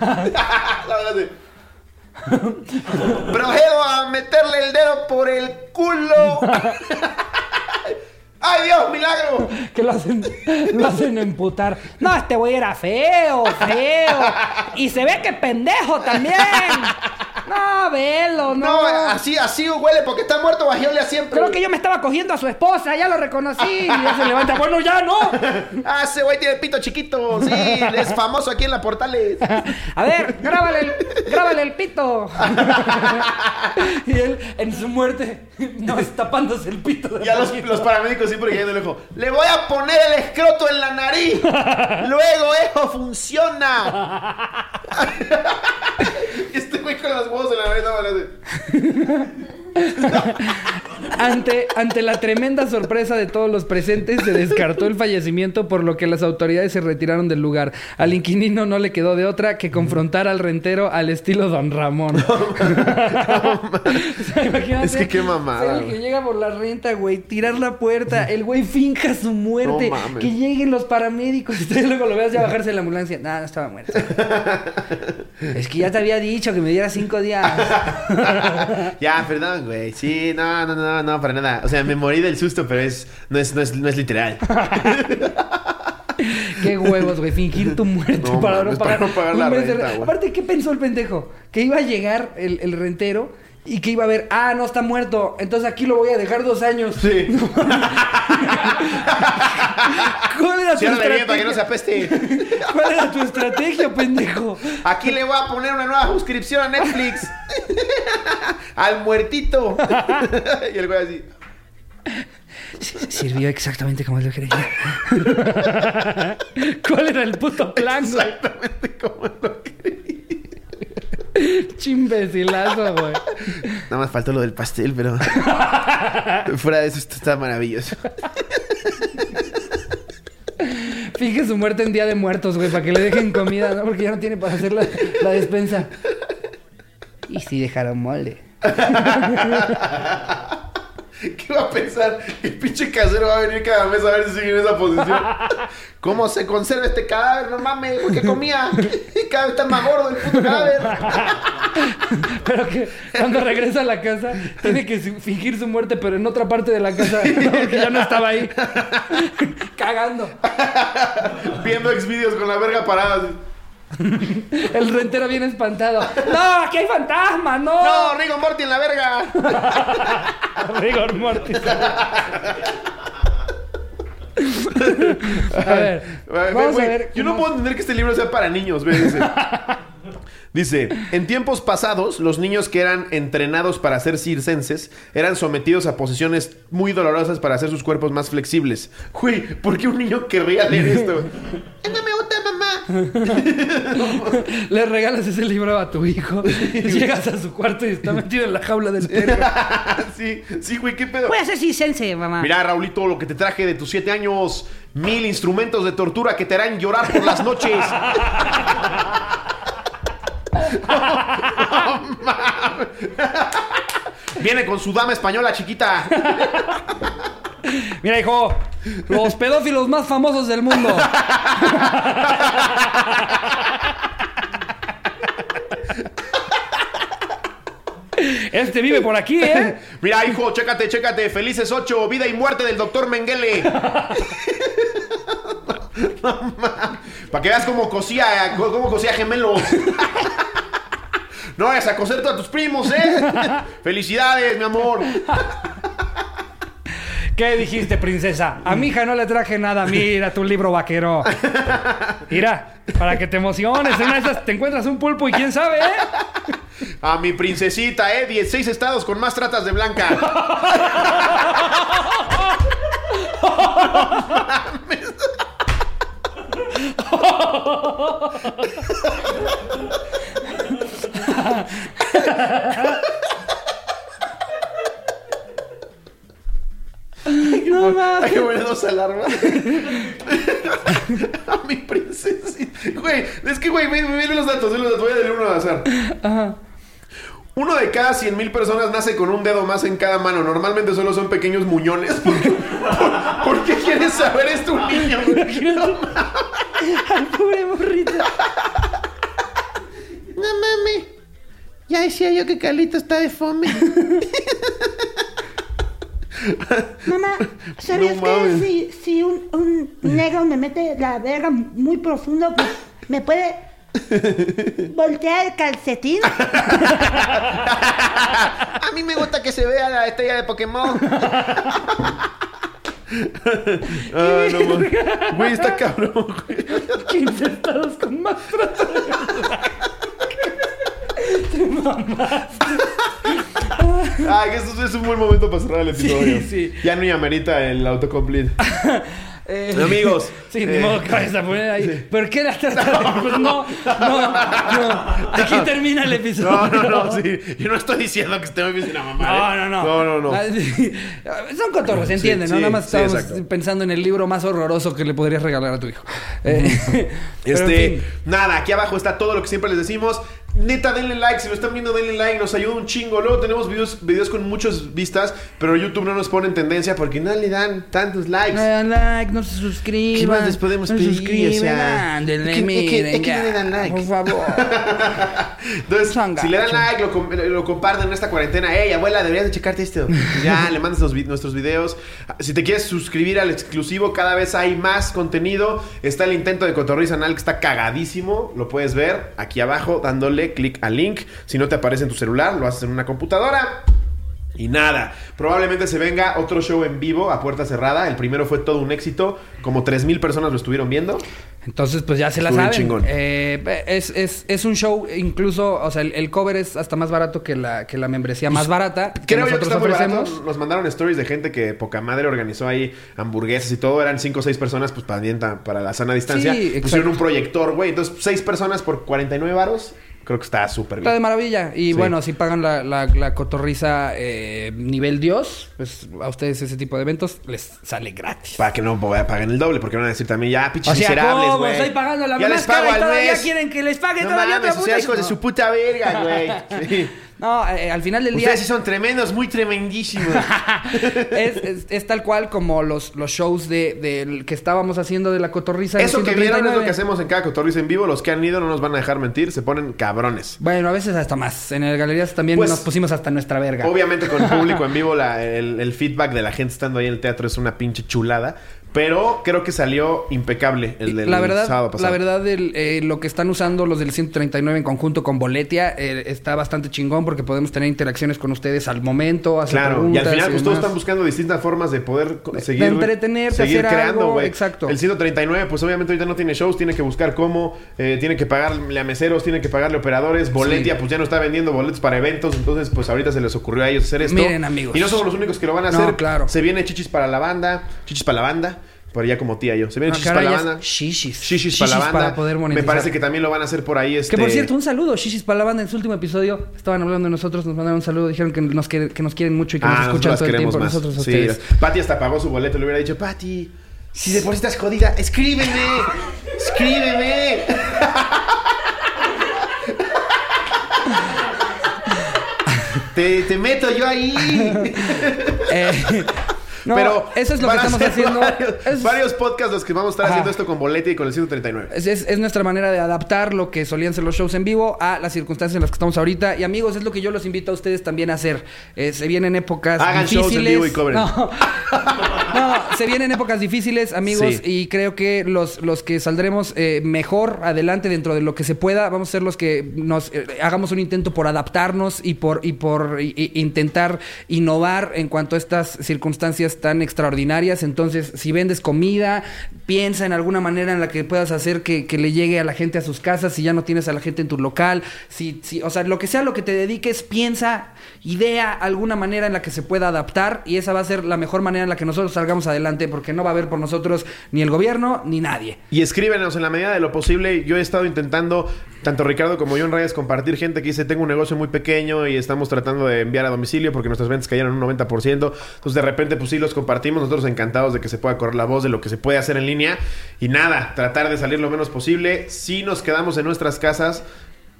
Speaker 1: Procedo a meterle el dedo por el culo. ¡Ay, Dios, milagro!
Speaker 2: que lo hacen, lo hacen emputar. No, este güey era feo, feo. Y se ve que pendejo también. No, velo, no.
Speaker 1: No, así, así huele porque está muerto Bagiolia siempre.
Speaker 2: Creo que yo me estaba cogiendo a su esposa, ya lo reconocí. Y ya se levanta. Bueno, ya no.
Speaker 1: Ah, ese güey tiene pito chiquito. Sí, es famoso aquí en la Portales.
Speaker 2: A ver, grábale el, grábale el pito. y él, en su muerte, no, tapándose el pito. de
Speaker 1: Ya los, los paramédicos siempre llegando lejos. Le voy a poner el escroto en la nariz. Luego eso funciona. este güey con los huevos en la nariz. No.
Speaker 2: Ante, ante la tremenda sorpresa de todos los presentes, se descartó el fallecimiento, por lo que las autoridades se retiraron del lugar. Al inquilino no le quedó de otra que confrontar al rentero al estilo Don Ramón.
Speaker 1: Es que qué mamada,
Speaker 2: el que llega por la renta, güey, tirar la puerta, el güey finja su muerte,
Speaker 1: No
Speaker 2: que lleguen los paramédicos y luego lo veas ya bajarse de la ambulancia. No, no estaba muerto. es que ya te había dicho que me diera cinco días.
Speaker 1: Ya, perdón, güey. Sí, no, no, no, no, para nada. O sea, me morí del susto, pero es, no, es, no, es, no es literal.
Speaker 2: Qué huevos, güey, fingir tu muerte
Speaker 1: No
Speaker 2: para, no pagar,
Speaker 1: para no pagar
Speaker 2: un
Speaker 1: la
Speaker 2: de
Speaker 1: renta.
Speaker 2: Aparte, ¿qué pensó el pendejo? Que iba a llegar el, el rentero y que iba a ver, ah, no está muerto, entonces aquí lo voy a dejar dos años.
Speaker 1: Sí.
Speaker 2: ¿Cuál era tu
Speaker 1: bien para que no se
Speaker 2: estrategia?
Speaker 1: apeste.
Speaker 2: ¿Cuál era tu estrategia, pendejo?
Speaker 1: Aquí le voy a poner una nueva suscripción a Netflix. Al muertito. y el güey así.
Speaker 2: Sirvió exactamente como lo quería. ¿Cuál era el puto plan?
Speaker 1: Exactamente como lo creí.
Speaker 2: Chimbecilazo, güey.
Speaker 1: Nada más faltó lo del pastel, pero. Fuera de eso, esto está maravilloso.
Speaker 2: Finge su muerte en Día de Muertos, güey, para que le dejen comida, ¿no? Porque ya no tiene para hacer la, la despensa. Y si dejaron molde.
Speaker 1: ¿Qué va a pensar? El pinche casero va a venir cada mes a ver si sigue en esa posición. ¿Cómo se conserva este cadáver? No mames, porque comía. Cada vez está más gordo el puto cadáver.
Speaker 2: Pero que cuando regresa a la casa, tiene que fingir su muerte, pero en otra parte de la casa, porque ya no estaba ahí. Cagando.
Speaker 1: Viendo exvideos con la verga parada. así.
Speaker 2: El rentero viene espantado. ¡No, aquí hay fantasmas! ¡No!
Speaker 1: ¡No, Rigo Morty en la verga!
Speaker 2: Rigor mortis. A ver, vamos a ver.
Speaker 1: Yo no puedo entender que este libro sea para niños, ve, dice. En tiempos pasados, los niños que eran entrenados para ser circenses eran sometidos a posiciones muy dolorosas para hacer sus cuerpos más flexibles. Güey, ¿por qué un niño querría leer esto? no me gusta, mamá.
Speaker 2: Le regalas ese libro a tu hijo, llegas a su cuarto y está metido en la jaula del perro.
Speaker 1: sí, sí, güey, ¿qué pedo?
Speaker 3: Voy a ser circense, mamá.
Speaker 1: Mira, Raulito, lo que te traje de tus siete años. Mil instrumentos de tortura que te harán llorar por las noches. Viene con su dama española chiquita.
Speaker 2: Mira, hijo, los pedófilos más famosos del mundo. Este vive por aquí, ¿eh?
Speaker 1: Mira, hijo, chécate, chécate. Felices ocho, vida y muerte del doctor Mengele. No. Para que veas cómo cosía, cómo cosía gemelos. No vayas a coser tú a tus primos, ¿eh? Felicidades, mi amor.
Speaker 2: ¿Qué dijiste, princesa? A mi hija no le traje nada. Mira tu libro vaquero. Mira, para que te emociones. En una de esas te encuentras un pulpo y quién sabe, ¿eh?
Speaker 1: A mi princesita, ¿eh? 16 estados con más tratas de blanca.
Speaker 2: No mames.
Speaker 1: Hay que poner dos alarmas. A mi princesita. Güey, es que, güey, ve los datos, los datos. Voy a darle uno al azar. Uno de cada 100 mil personas nace con un dedo más en cada mano. Normalmente solo son pequeños muñones. ¿Por qué, por- por qué quieres saber esto un niño? No
Speaker 2: Ay, pobre morrito.
Speaker 1: No mames. Ya decía yo que Carlito está de fome.
Speaker 5: Mamá, ¿sabías
Speaker 1: No
Speaker 5: que si, si un, un negro me mete la verga muy profundo, pues me puede Voltea el calcetín.
Speaker 1: A mí me gusta que se vea la estrella de Pokémon. Ay, no, mames. Güey, está cabrón, güey.
Speaker 2: 15 estados con más trato de
Speaker 1: Ay, que esto es un buen momento para cerrar el episodio.
Speaker 2: sí.
Speaker 1: Ya no amerita el autocomplete.
Speaker 2: Eh,
Speaker 1: Amigos,
Speaker 2: Sí, ni
Speaker 1: eh,
Speaker 2: modo que vayas a poner ahí. ¿Por qué la trata de.? Pues no, no, no. Aquí termina el episodio.
Speaker 1: No, no, no, sí. Yo no estoy diciendo que esté muy bien sin la mamá.
Speaker 2: No, no, no.
Speaker 1: No, no, no.
Speaker 2: Sí. Son cotorros, se entiende,
Speaker 1: Sí,
Speaker 2: ¿no?
Speaker 1: sí,
Speaker 2: Nada más
Speaker 1: sí,
Speaker 2: estábamos pensando en el libro más horroroso que le podrías regalar a tu hijo. Eh, en
Speaker 1: Este,
Speaker 2: fin.
Speaker 1: nada, aquí abajo está todo lo que siempre les decimos. Neta, denle like. Si lo están viendo, denle like. Nos ayuda un chingo. Luego tenemos videos, videos con muchas vistas, pero YouTube no nos pone en tendencia porque no le dan tantos likes.
Speaker 2: No le dan like, no se suscriban.
Speaker 1: ¿Qué más les podemos
Speaker 2: no se
Speaker 1: pedir?
Speaker 2: suscriben,
Speaker 1: O sea,
Speaker 2: ándenle,
Speaker 1: es que- es que-
Speaker 2: miren,
Speaker 1: es que no
Speaker 2: ya,
Speaker 1: le dan like.
Speaker 2: Por favor.
Speaker 1: Entonces, si le dan like, lo, com- lo comparten en esta cuarentena. Ey, abuela, deberías de checarte esto. Ya, le mandas los nuestros videos. Si te quieres suscribir al exclusivo, cada vez hay más contenido. Está el intento de Cotorriza Anal que está cagadísimo. Lo puedes ver aquí abajo dándole clic al link. Si no te aparece en tu celular, lo haces en una computadora. Y nada, probablemente se venga otro show en vivo a puerta cerrada. El primero fue todo un éxito. Como 3.000 personas lo estuvieron viendo.
Speaker 2: Entonces, pues ya se la
Speaker 1: Estuvo
Speaker 2: saben. Eh, es, es, es un show, incluso, o sea, el, el cover es hasta más barato que la, que la membresía más barata que
Speaker 1: Creo yo que está muy
Speaker 2: ofrecemos.
Speaker 1: Nos mandaron stories de gente que poca madre organizó ahí hamburguesas y todo. Eran 5 o 6 personas, pues para, para la sana distancia.
Speaker 2: Sí.
Speaker 1: Pusieron un proyector, güey. Entonces, 6 personas por 49 varos. Creo que está súper
Speaker 2: Está de
Speaker 1: bien.
Speaker 2: maravilla. Y
Speaker 1: Sí.
Speaker 2: bueno, si pagan la, la, la cotorriza eh, nivel Dios, pues a ustedes ese tipo de eventos les sale gratis.
Speaker 1: Para que no paguen el doble, porque van a decir también, ya, pinches
Speaker 2: O sea,
Speaker 1: miserables, güey.
Speaker 2: Estoy pagando la
Speaker 1: Ya les
Speaker 2: más cara
Speaker 1: pago
Speaker 2: y
Speaker 1: al
Speaker 2: todavía
Speaker 1: mes.
Speaker 2: quieren que les pague
Speaker 1: No
Speaker 2: todavía
Speaker 1: mames,
Speaker 2: otra
Speaker 1: o sea,
Speaker 2: puta-
Speaker 1: hijos de
Speaker 2: No.
Speaker 1: su puta verga, güey. Sí.
Speaker 2: No, eh, al final del día
Speaker 1: Ustedes sí son tremendos, muy tremendísimos.
Speaker 2: es, es- es tal cual como los, los shows de, del que estábamos haciendo de la cotorriza.
Speaker 1: Eso que vieron es lo
Speaker 2: 139.
Speaker 1: que hacemos en cada Cotorriza en vivo. Los que han ido no nos van a dejar mentir. Se ponen cabrones.
Speaker 2: Bueno, a veces hasta más. En el Galerías también
Speaker 1: Pues,
Speaker 2: nos pusimos hasta nuestra verga.
Speaker 1: Obviamente con el público en vivo la- el, el feedback de la gente estando ahí en el teatro es una pinche chulada. Pero creo que salió impecable el del
Speaker 2: la verdad,
Speaker 1: sábado pasado.
Speaker 2: la verdad el, eh, lo que están usando los del 139 en conjunto con Boletia eh, está bastante chingón porque podemos tener interacciones con ustedes al momento, hacer
Speaker 1: Claro, y al final pues todos están buscando distintas formas de poder co-
Speaker 2: De
Speaker 1: seguir
Speaker 2: entretenerte,
Speaker 1: seguir
Speaker 2: hacer
Speaker 1: creando,
Speaker 2: algo,
Speaker 1: güey.
Speaker 2: exacto.
Speaker 1: El 139 pues obviamente ahorita no tiene shows, tiene que buscar cómo, eh, tiene que pagarle a meseros, tiene que pagarle a operadores, Boletia pues ya no está vendiendo boletos para eventos, entonces pues ahorita se les ocurrió a ellos hacer esto.
Speaker 2: Miren, amigos.
Speaker 1: Y no somos los únicos que lo van a
Speaker 2: No,
Speaker 1: hacer.
Speaker 2: claro.
Speaker 1: Se viene chichis para la banda, chichis para la banda. Por allá como tía yo. Se viene
Speaker 2: Ah, caray,
Speaker 1: para la banda.
Speaker 2: shishis.
Speaker 1: Shishis para la banda.
Speaker 2: para poder
Speaker 1: Me
Speaker 2: monetizar.
Speaker 1: parece que también lo van a hacer por ahí. Este...
Speaker 2: Que por cierto, un saludo, Shishis para la banda. En su último episodio estaban hablando de nosotros, nos mandaron un saludo, dijeron que nos, que nos quieren mucho y que nos
Speaker 1: Ah, nosotros
Speaker 2: escuchan todo el tiempo.
Speaker 1: más.
Speaker 2: Nosotros a
Speaker 1: Sí,
Speaker 2: ustedes.
Speaker 1: Pati hasta pagó su boleto. Le hubiera dicho, Pati, si de por sí estás jodida, escríbeme. escríbeme. te, te meto yo ahí.
Speaker 2: Eh, no,
Speaker 1: Pero
Speaker 2: eso es lo que estamos haciendo.
Speaker 1: Varios,
Speaker 2: Es-
Speaker 1: varios podcasts los que vamos a estar
Speaker 2: Ajá.
Speaker 1: haciendo esto con Boletia y con el 139.
Speaker 2: Es, es- es nuestra manera de adaptar lo que solían ser los shows en vivo a las circunstancias en las que estamos ahorita. Y amigos, es lo que yo los invito a ustedes también a hacer. Eh, se vienen épocas
Speaker 1: Hagan shows en
Speaker 2: difíciles.
Speaker 1: vivo y cobren.
Speaker 2: No. No, se vienen épocas difíciles, amigos.
Speaker 1: Sí.
Speaker 2: Y creo que los, los que saldremos eh, mejor adelante dentro de lo que se pueda, vamos a ser los que nos eh, hagamos un intento por adaptarnos y por, y por intentar innovar en cuanto a estas circunstancias tan extraordinarias. Entonces, si vendes comida, piensa en alguna manera en la que puedas hacer que, que le llegue a la gente a sus casas, si ya no tienes a la gente en tu local, si, si, o sea, lo que sea lo que te dediques, piensa, idea alguna manera en la que se pueda adaptar y esa va a ser la mejor manera en la que nosotros salgamos adelante porque no va a haber por nosotros ni el gobierno ni nadie.
Speaker 1: Y escríbenos en la medida de lo posible. Yo he estado intentando, tanto Ricardo como yo en redes, compartir gente que dice, tengo un negocio muy pequeño y estamos tratando de enviar a domicilio porque nuestras ventas cayeron un 90%. Entonces de repente pues sí los compartimos. Nosotros encantados de que se pueda correr la voz de lo que se puede hacer en línea. Y nada, tratar de salir lo menos posible. Si nos quedamos en nuestras casas,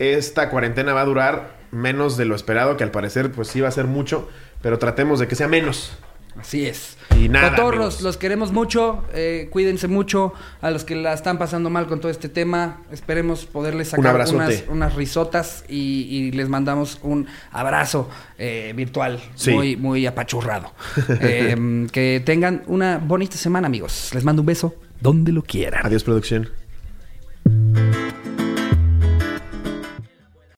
Speaker 1: esta cuarentena va a durar menos de lo esperado, que al parecer pues sí va a ser mucho. Pero tratemos de que sea menos.
Speaker 2: Así es.
Speaker 1: Y nada, amigos.
Speaker 2: los, queremos mucho, eh, cuídense mucho. A los que la están pasando mal con todo este tema, esperemos poderles sacar unas, unas risotas y, y les mandamos un abrazo eh, virtual
Speaker 1: Sí.
Speaker 2: muy, muy apachurrado. Eh, que tengan una bonita semana, amigos. Les mando un beso donde lo quieran.
Speaker 1: Adiós producción.